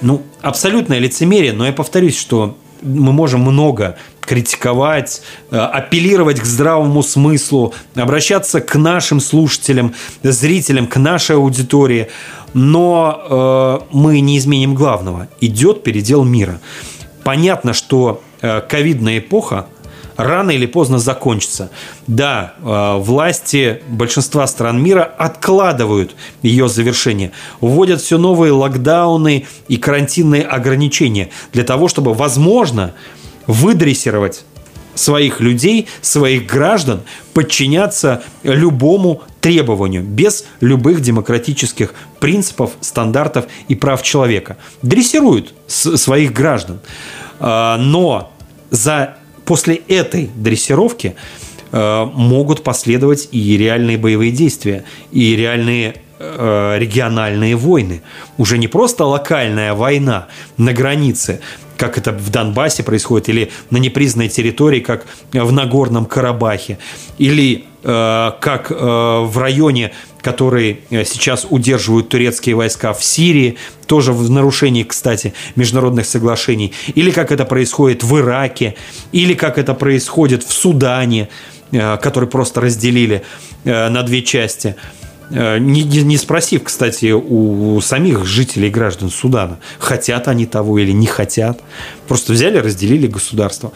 Ну, абсолютное лицемерие, но я повторюсь, что мы можем много критиковать, э, апеллировать к здравому смыслу, обращаться к нашим слушателям, зрителям, к нашей аудитории, но э, мы не изменим главного. Идет передел мира. Понятно, что э, ковидная эпоха рано или поздно закончится. Да, э, власти большинства стран мира откладывают ее завершение, вводят все новые локдауны и карантинные ограничения для того, чтобы, возможно, выдрессировать своих людей, своих граждан подчиняться любому требованию, без любых демократических принципов, стандартов и прав человека. Дрессируют своих граждан. Э, но за после этой дрессировки э, могут последовать и реальные боевые действия, и реальные э, региональные войны. Уже не просто локальная война на границе, как это в Донбассе происходит, или на непризнанной территории, как в Нагорном Карабахе, или как э, в районе, который э, сейчас удерживают турецкие войска в Сирии, тоже в нарушении, кстати, международных соглашений, или как это происходит в Ираке, или как это происходит в Судане, э, который просто разделили э, на две части – Э, не, не спросив, кстати, у самих жителей граждан Судана, хотят они того или не хотят. Просто взяли, разделили государство.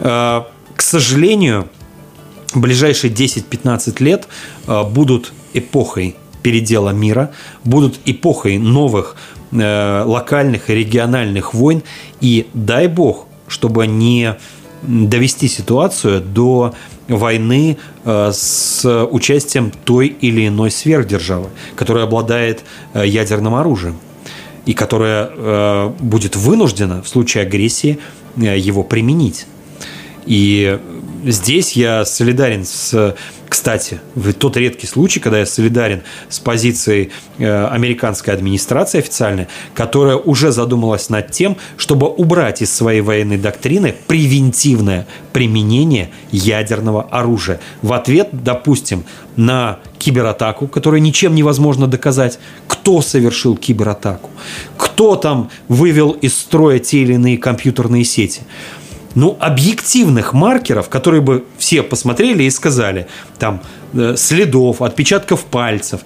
Э, к сожалению, ближайшие 10-15 лет э, будут эпохой передела мира, будут эпохой новых локальных и региональных войн. И дай бог, чтобы не довести ситуацию до войны э, с участием той или иной сверхдержавы, которая обладает э, ядерным оружием и которая э, будет вынуждена в случае агрессии его применить. И здесь я солидарен с, Кстати, тот редкий случай, когда я солидарен с позицией э, американской администрации официальной, которая уже задумалась над тем, чтобы убрать из своей военной доктрины превентивное применение ядерного оружия. В ответ, допустим, на кибератаку, которую ничем невозможно доказать, кто совершил кибератаку, кто там вывел из строя те или иные компьютерные сети ну, объективных маркеров, которые бы все посмотрели и сказали, там, э, следов, отпечатков пальцев,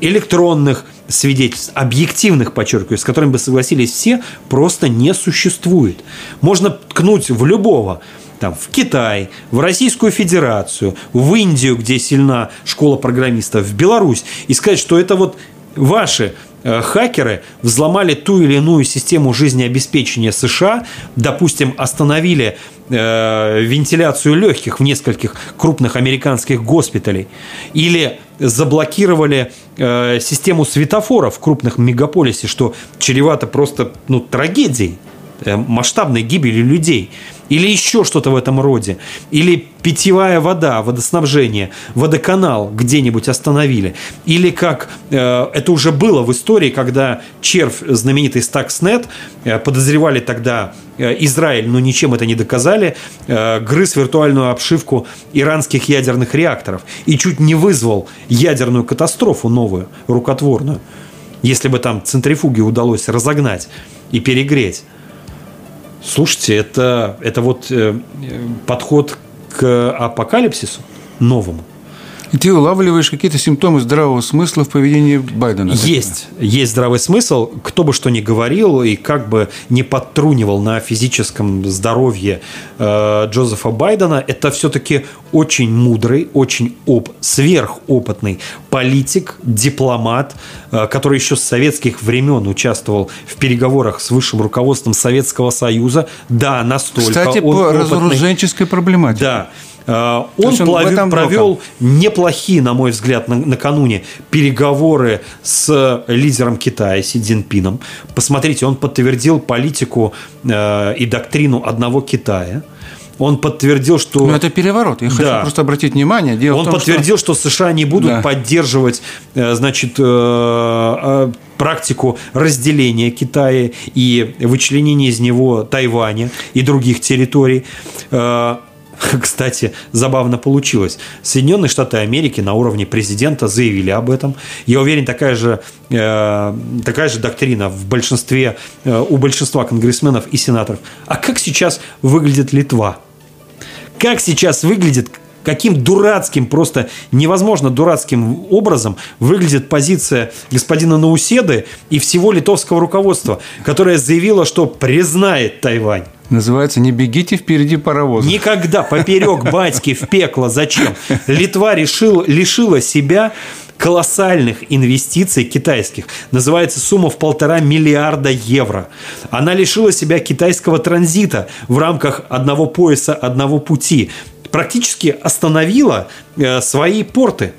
электронных свидетельств, объективных, подчеркиваю, с которыми бы согласились все, просто не существует. Можно ткнуть в любого, там, в Китай, в Российскую Федерацию, в Индию, где сильна школа программистов, в Беларусь, и сказать, что это вот ваши хакеры взломали ту или иную систему жизнеобеспечения США, допустим, остановили э, вентиляцию легких в нескольких крупных американских госпиталей, или заблокировали э, систему светофоров в крупных мегаполисе, что чревато просто ну, трагедией, масштабной гибели людей – или еще что-то в этом роде, или питьевая вода, водоснабжение, водоканал где-нибудь остановили, или как э, это уже было в истории, когда червь, знаменитый Stuxnet, э, подозревали тогда э, Израиль, но ничем это не доказали, э, грыз виртуальную обшивку иранских ядерных реакторов и чуть не вызвал ядерную катастрофу новую, рукотворную, если бы там центрифуги удалось разогнать и перегреть. Слушайте, это, это вот э, подход к апокалипсису новому. И ты улавливаешь какие-то симптомы здравого смысла в поведении Байдена. Есть. Есть здравый смысл. Кто бы что ни говорил и как бы не подтрунивал на физическом здоровье э, Джозефа Байдена, это все-таки очень мудрый, очень оп сверхопытный политик, дипломат, э, который еще с советских времен участвовал в переговорах с высшим руководством Советского Союза. Да, настолько Кстати, он по опытный. разоруженческой проблематике. Да. Э, он, он плавил, провел неплохие, на мой взгляд, на, накануне переговоры с лидером Китая Си Цзиньпином. Посмотрите, он подтвердил политику э, и доктрину одного Китая. Он подтвердил, что... Ну, это переворот. Я да. хочу просто обратить внимание. Дело Он том, подтвердил, что... что США не будут да. поддерживать, э, значит, э, практику разделения Китая и вычленения из него Тайваня и других территорий. Кстати, забавно получилось. Соединенные Штаты Америки на уровне президента заявили об этом. Я уверен, такая же, э, такая же доктрина в большинстве, э, у большинства конгрессменов и сенаторов. А как сейчас выглядит Литва? Как сейчас выглядит каким дурацким, просто невозможно дурацким образом выглядит позиция господина Науседы и всего литовского руководства, которое заявило, что признает Тайвань. Называется «Не бегите впереди паровоза». Никогда поперек батьки в пекло. Зачем? Литва решил, лишила себя колоссальных инвестиций китайских. Называется сумма в полтора миллиарда евро. Она лишила себя китайского транзита в рамках одного пояса, одного пути. Практически остановила э, свои порты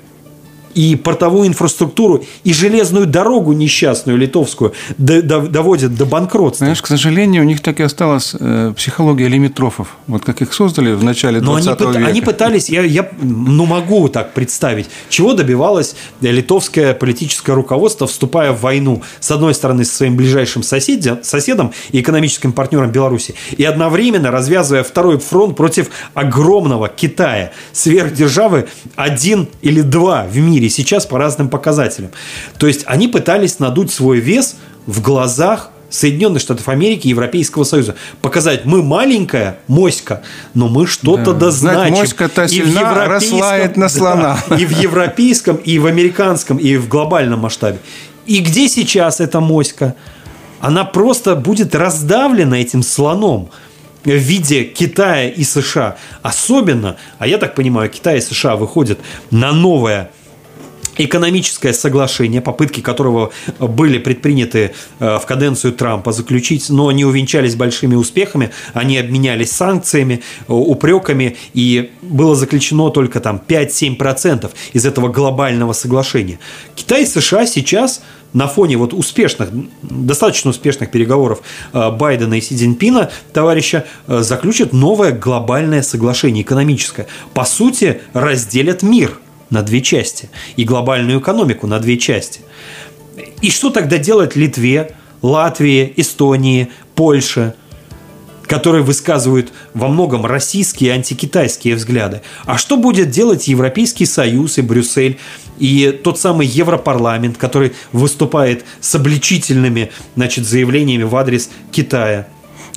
и портовую инфраструктуру, и железную дорогу несчастную литовскую доводят до банкротства. Знаешь, к сожалению, у них так и осталась э, психология лимитрофов. Вот как их создали в начале 20 Но они, века. они пытались, я, я ну, могу так представить, чего добивалось литовское политическое руководство, вступая в войну, с одной стороны, со своим ближайшим соседем, соседом и экономическим партнером Беларуси, и одновременно развязывая второй фронт против огромного Китая, сверхдержавы один или два в мире, сейчас по разным показателям. То есть они пытались надуть свой вес в глазах Соединенных Штатов Америки и Европейского Союза. Показать, мы маленькая моська, но мы что-то да. дозначим. моська-то сильна, расслает на слона. Да, и в европейском, и в американском, и в глобальном масштабе. И где сейчас эта моська? Она просто будет раздавлена этим слоном в виде Китая и США. Особенно, а я так понимаю, Китай и США выходят на новое экономическое соглашение, попытки которого были предприняты э, в каденцию Трампа заключить, но не увенчались большими успехами. Они обменялись санкциями, э, упреками, и было заключено только там 5-7% из этого глобального соглашения. Китай и США сейчас на фоне вот успешных, достаточно успешных переговоров э, Байдена и Си Цзиньпина, товарища, заключат новое глобальное соглашение экономическое. По сути, разделят мир – на две части и глобальную экономику на две части. И что тогда делать Литве, Латвии, Эстонии, Польше – которые высказывают во многом российские антикитайские взгляды. А что будет делать Европейский Союз и Брюссель и тот самый Европарламент, который выступает с обличительными значит, заявлениями в адрес Китая?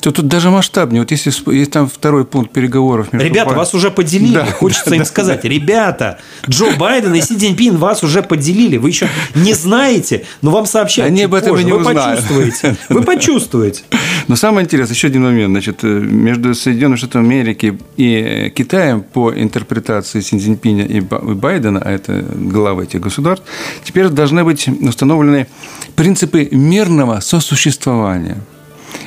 То тут даже масштабнее. Вот если, если там второй пункт переговоров между Ребята, вас уже поделили. Да, Хочется да, им да, сказать, да. ребята, Джо Байден и Си Цзиньпин вас уже поделили. Вы еще не знаете, но вам сообщают. Они об этом позже. не Вы узнают. почувствуете. Вы почувствуете. Но самое интересное, еще один момент. Значит, между Соединенными Штатами Америки и Китаем по интерпретации Си Цзиньпиня и Байдена, а это главы этих государств, теперь должны быть установлены принципы мирного сосуществования –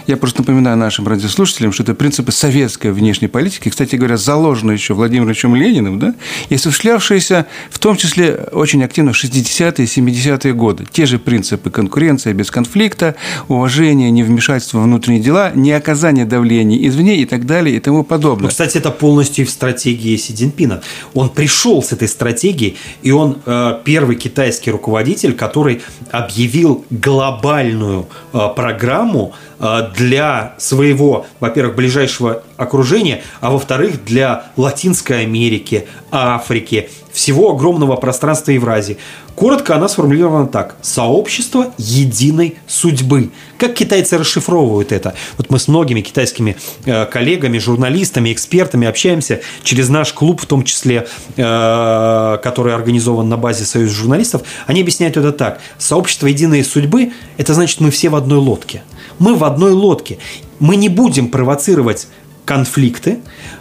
я просто напоминаю нашим радиослушателям, что это принципы советской внешней политики, кстати говоря, заложены еще Владимиром Ильичем Лениным, да, и осуществлявшиеся в том числе очень активно в 60-е и 70-е годы. Те же принципы конкуренция без конфликта, уважение, невмешательство в внутренние дела, не оказание давления извне и так далее и тому подобное. Ну, кстати, это полностью в стратегии Си Цзиньпина. Он пришел с этой стратегией, и он э, первый китайский руководитель, который объявил глобальную э, программу для своего, во-первых, ближайшего окружения, а во-вторых, для Латинской Америки, Африки, всего огромного пространства Евразии. Коротко она сформулирована так. Сообщество единой судьбы. Как китайцы расшифровывают это? Вот мы с многими китайскими э, коллегами, журналистами, экспертами общаемся через наш клуб, в том числе, э, который организован на базе Союза журналистов. Они объясняют это так. Сообщество единой судьбы – это значит, мы все в одной лодке. Мы в одной лодке. Мы не будем провоцировать конфликты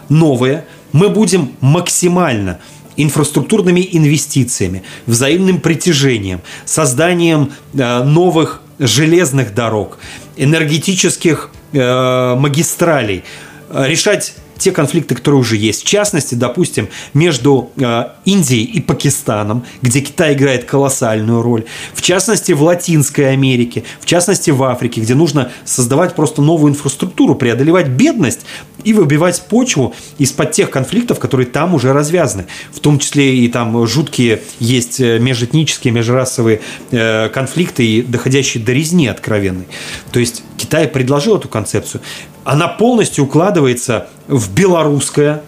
новые, мы будем максимально инфраструктурными инвестициями, взаимным притяжением, созданием э, новых железных дорог, энергетических э, магистралей, решать те конфликты, которые уже есть. В частности, допустим, между э, Индией и Пакистаном, где Китай играет колоссальную роль. В частности, в Латинской Америке, в частности, в Африке, где нужно создавать просто новую инфраструктуру, преодолевать бедность и выбивать почву из-под тех конфликтов, которые там уже развязаны. В том числе и там жуткие есть э, межэтнические, межрасовые э, конфликты, доходящие до резни откровенной. То есть Китай предложил эту концепцию она полностью укладывается в белорусское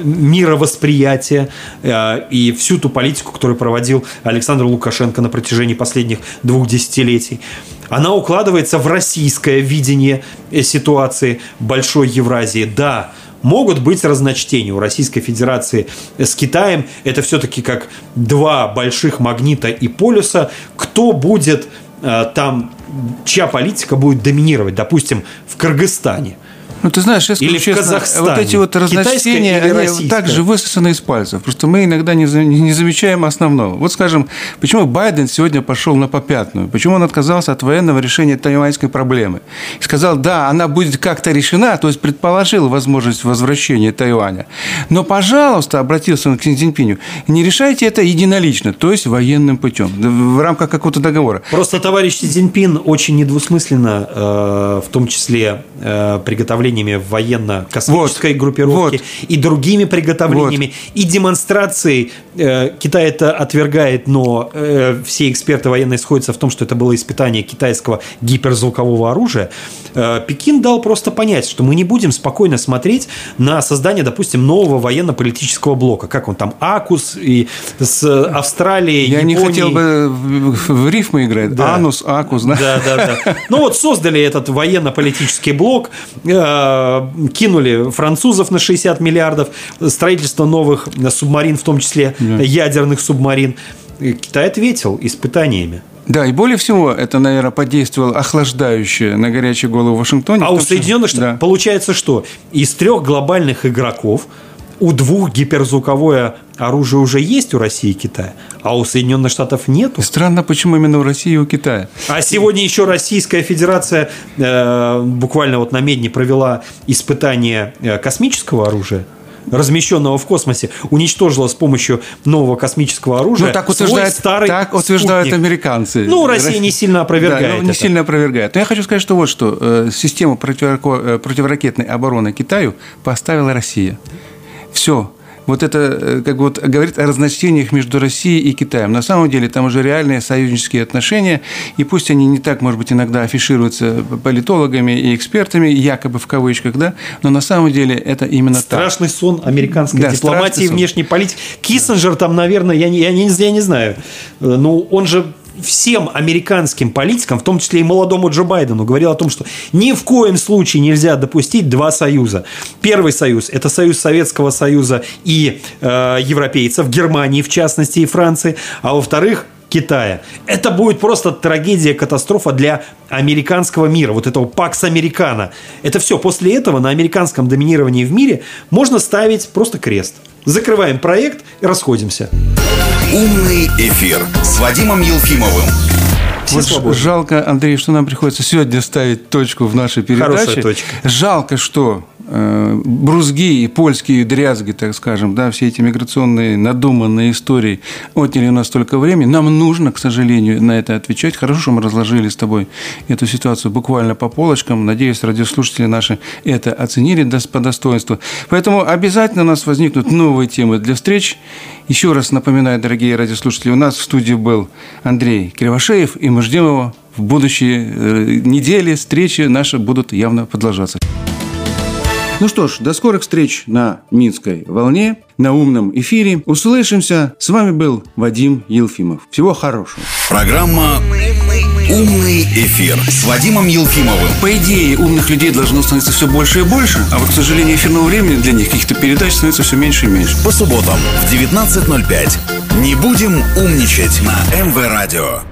мировосприятие э, и всю ту политику, которую проводил Александр Лукашенко на протяжении последних двух десятилетий. Она укладывается в российское видение ситуации Большой Евразии. Да, могут быть разночтения у Российской Федерации с Китаем. Это все-таки как два больших магнита и полюса. Кто будет э, там чья политика будет доминировать, допустим, в Кыргызстане. Ну, ты знаешь, если или честно, в Казахстане. вот эти вот разночтения, они также высосаны из пальцев. Просто мы иногда не, не замечаем основного. Вот, скажем, почему Байден сегодня пошел на попятную? Почему он отказался от военного решения тайваньской проблемы? Сказал, да, она будет как-то решена, то есть предположил возможность возвращения Тайваня. Но, пожалуйста, обратился он к Си Цзиньпиню, не решайте это единолично, то есть военным путем, в рамках какого-то договора. Просто товарищ Си Цзиньпин очень недвусмысленно, э, в том числе э, приготовление приготовлениями военно-космической вот, группировки вот. и другими приготовлениями, вот. и демонстрацией. Э, Китай это отвергает, но э, все эксперты военные сходятся в том, что это было испытание китайского гиперзвукового оружия. Э, Пекин дал просто понять, что мы не будем спокойно смотреть на создание, допустим, нового военно-политического блока. Как он там, АКУС и с Австралией, Я Японией. не хотел бы в рифмы играть. Да. Анус, АКУС. Да, да, да. Ну вот создали этот военно-политический блок, Э, кинули французов на 60 миллиардов, строительство новых субмарин, в том числе да. ядерных субмарин. Китай ответил испытаниями. Да, и более всего это, наверное, подействовало охлаждающее на горячую голову Вашингтоне. А у Соединенных Штатов да. получается что? Из трех глобальных игроков у двух гиперзвуковое оружие уже есть у России и Китая, а у Соединенных Штатов нет. Странно, почему именно у России и у Китая. А сегодня еще Российская Федерация э, буквально вот на Медне провела испытание э, космического оружия размещенного в космосе, уничтожила с помощью нового космического оружия ну, так утверждают, старый Так утверждают спутник. американцы. Ну, Россия не сильно опровергает да, ну, не это. сильно опровергает. Но я хочу сказать, что вот что. Э, систему э, противоракетной обороны Китаю поставила Россия. Все. вот это э, как бы вот говорит о разночтениях между Россией и Китаем. На самом деле там уже реальные союзнические отношения, и пусть они не так, может быть, иногда афишируются политологами и экспертами, якобы в кавычках, да, но на самом деле это именно страшный так. сон американской да, дипломатии и внешней политики. Киссинджер там, наверное, я не, я не, я не знаю, э, ну он же всем американским политикам, в том числе и молодому Джо Байдену, говорил о том, что ни в коем случае нельзя допустить два союза. Первый союз – это союз Советского Союза и э, европейцев, Германии в частности и Франции, а во-вторых, Китая. Это будет просто трагедия, катастрофа для американского мира, вот этого Пакс Американо. Это все. После этого на американском доминировании в мире можно ставить просто крест. Закрываем проект и расходимся. Умный эфир с Вадимом Елфимовым. вот жалко, Андрей, что нам приходится сегодня ставить точку в нашей передаче. Хорошая точка. Жалко, что брузги и польские дрязги, так скажем, да, все эти миграционные надуманные истории отняли у нас столько времени. Нам нужно, к сожалению, на это отвечать. Хорошо, что мы разложили с тобой эту ситуацию буквально по полочкам. Надеюсь, радиослушатели наши это оценили по достоинству. Поэтому обязательно у нас возникнут новые темы для встреч. Еще раз напоминаю, дорогие радиослушатели, у нас в студии был Андрей Кривошеев, и мы ждем его в будущие э, недели. Встречи наши будут явно продолжаться. Ну что ж, до скорых встреч на Минской волне, на умном эфире. Услышимся. С вами был Вадим Елфимов. Всего хорошего. Программа «Умный эфир» с Вадимом Елфимовым. По идее, умных людей должно становиться все больше и больше, а вот, к сожалению, эфирного времени для них каких-то передач становится все меньше и меньше. По субботам в 19.05. Не будем умничать на МВ Радио.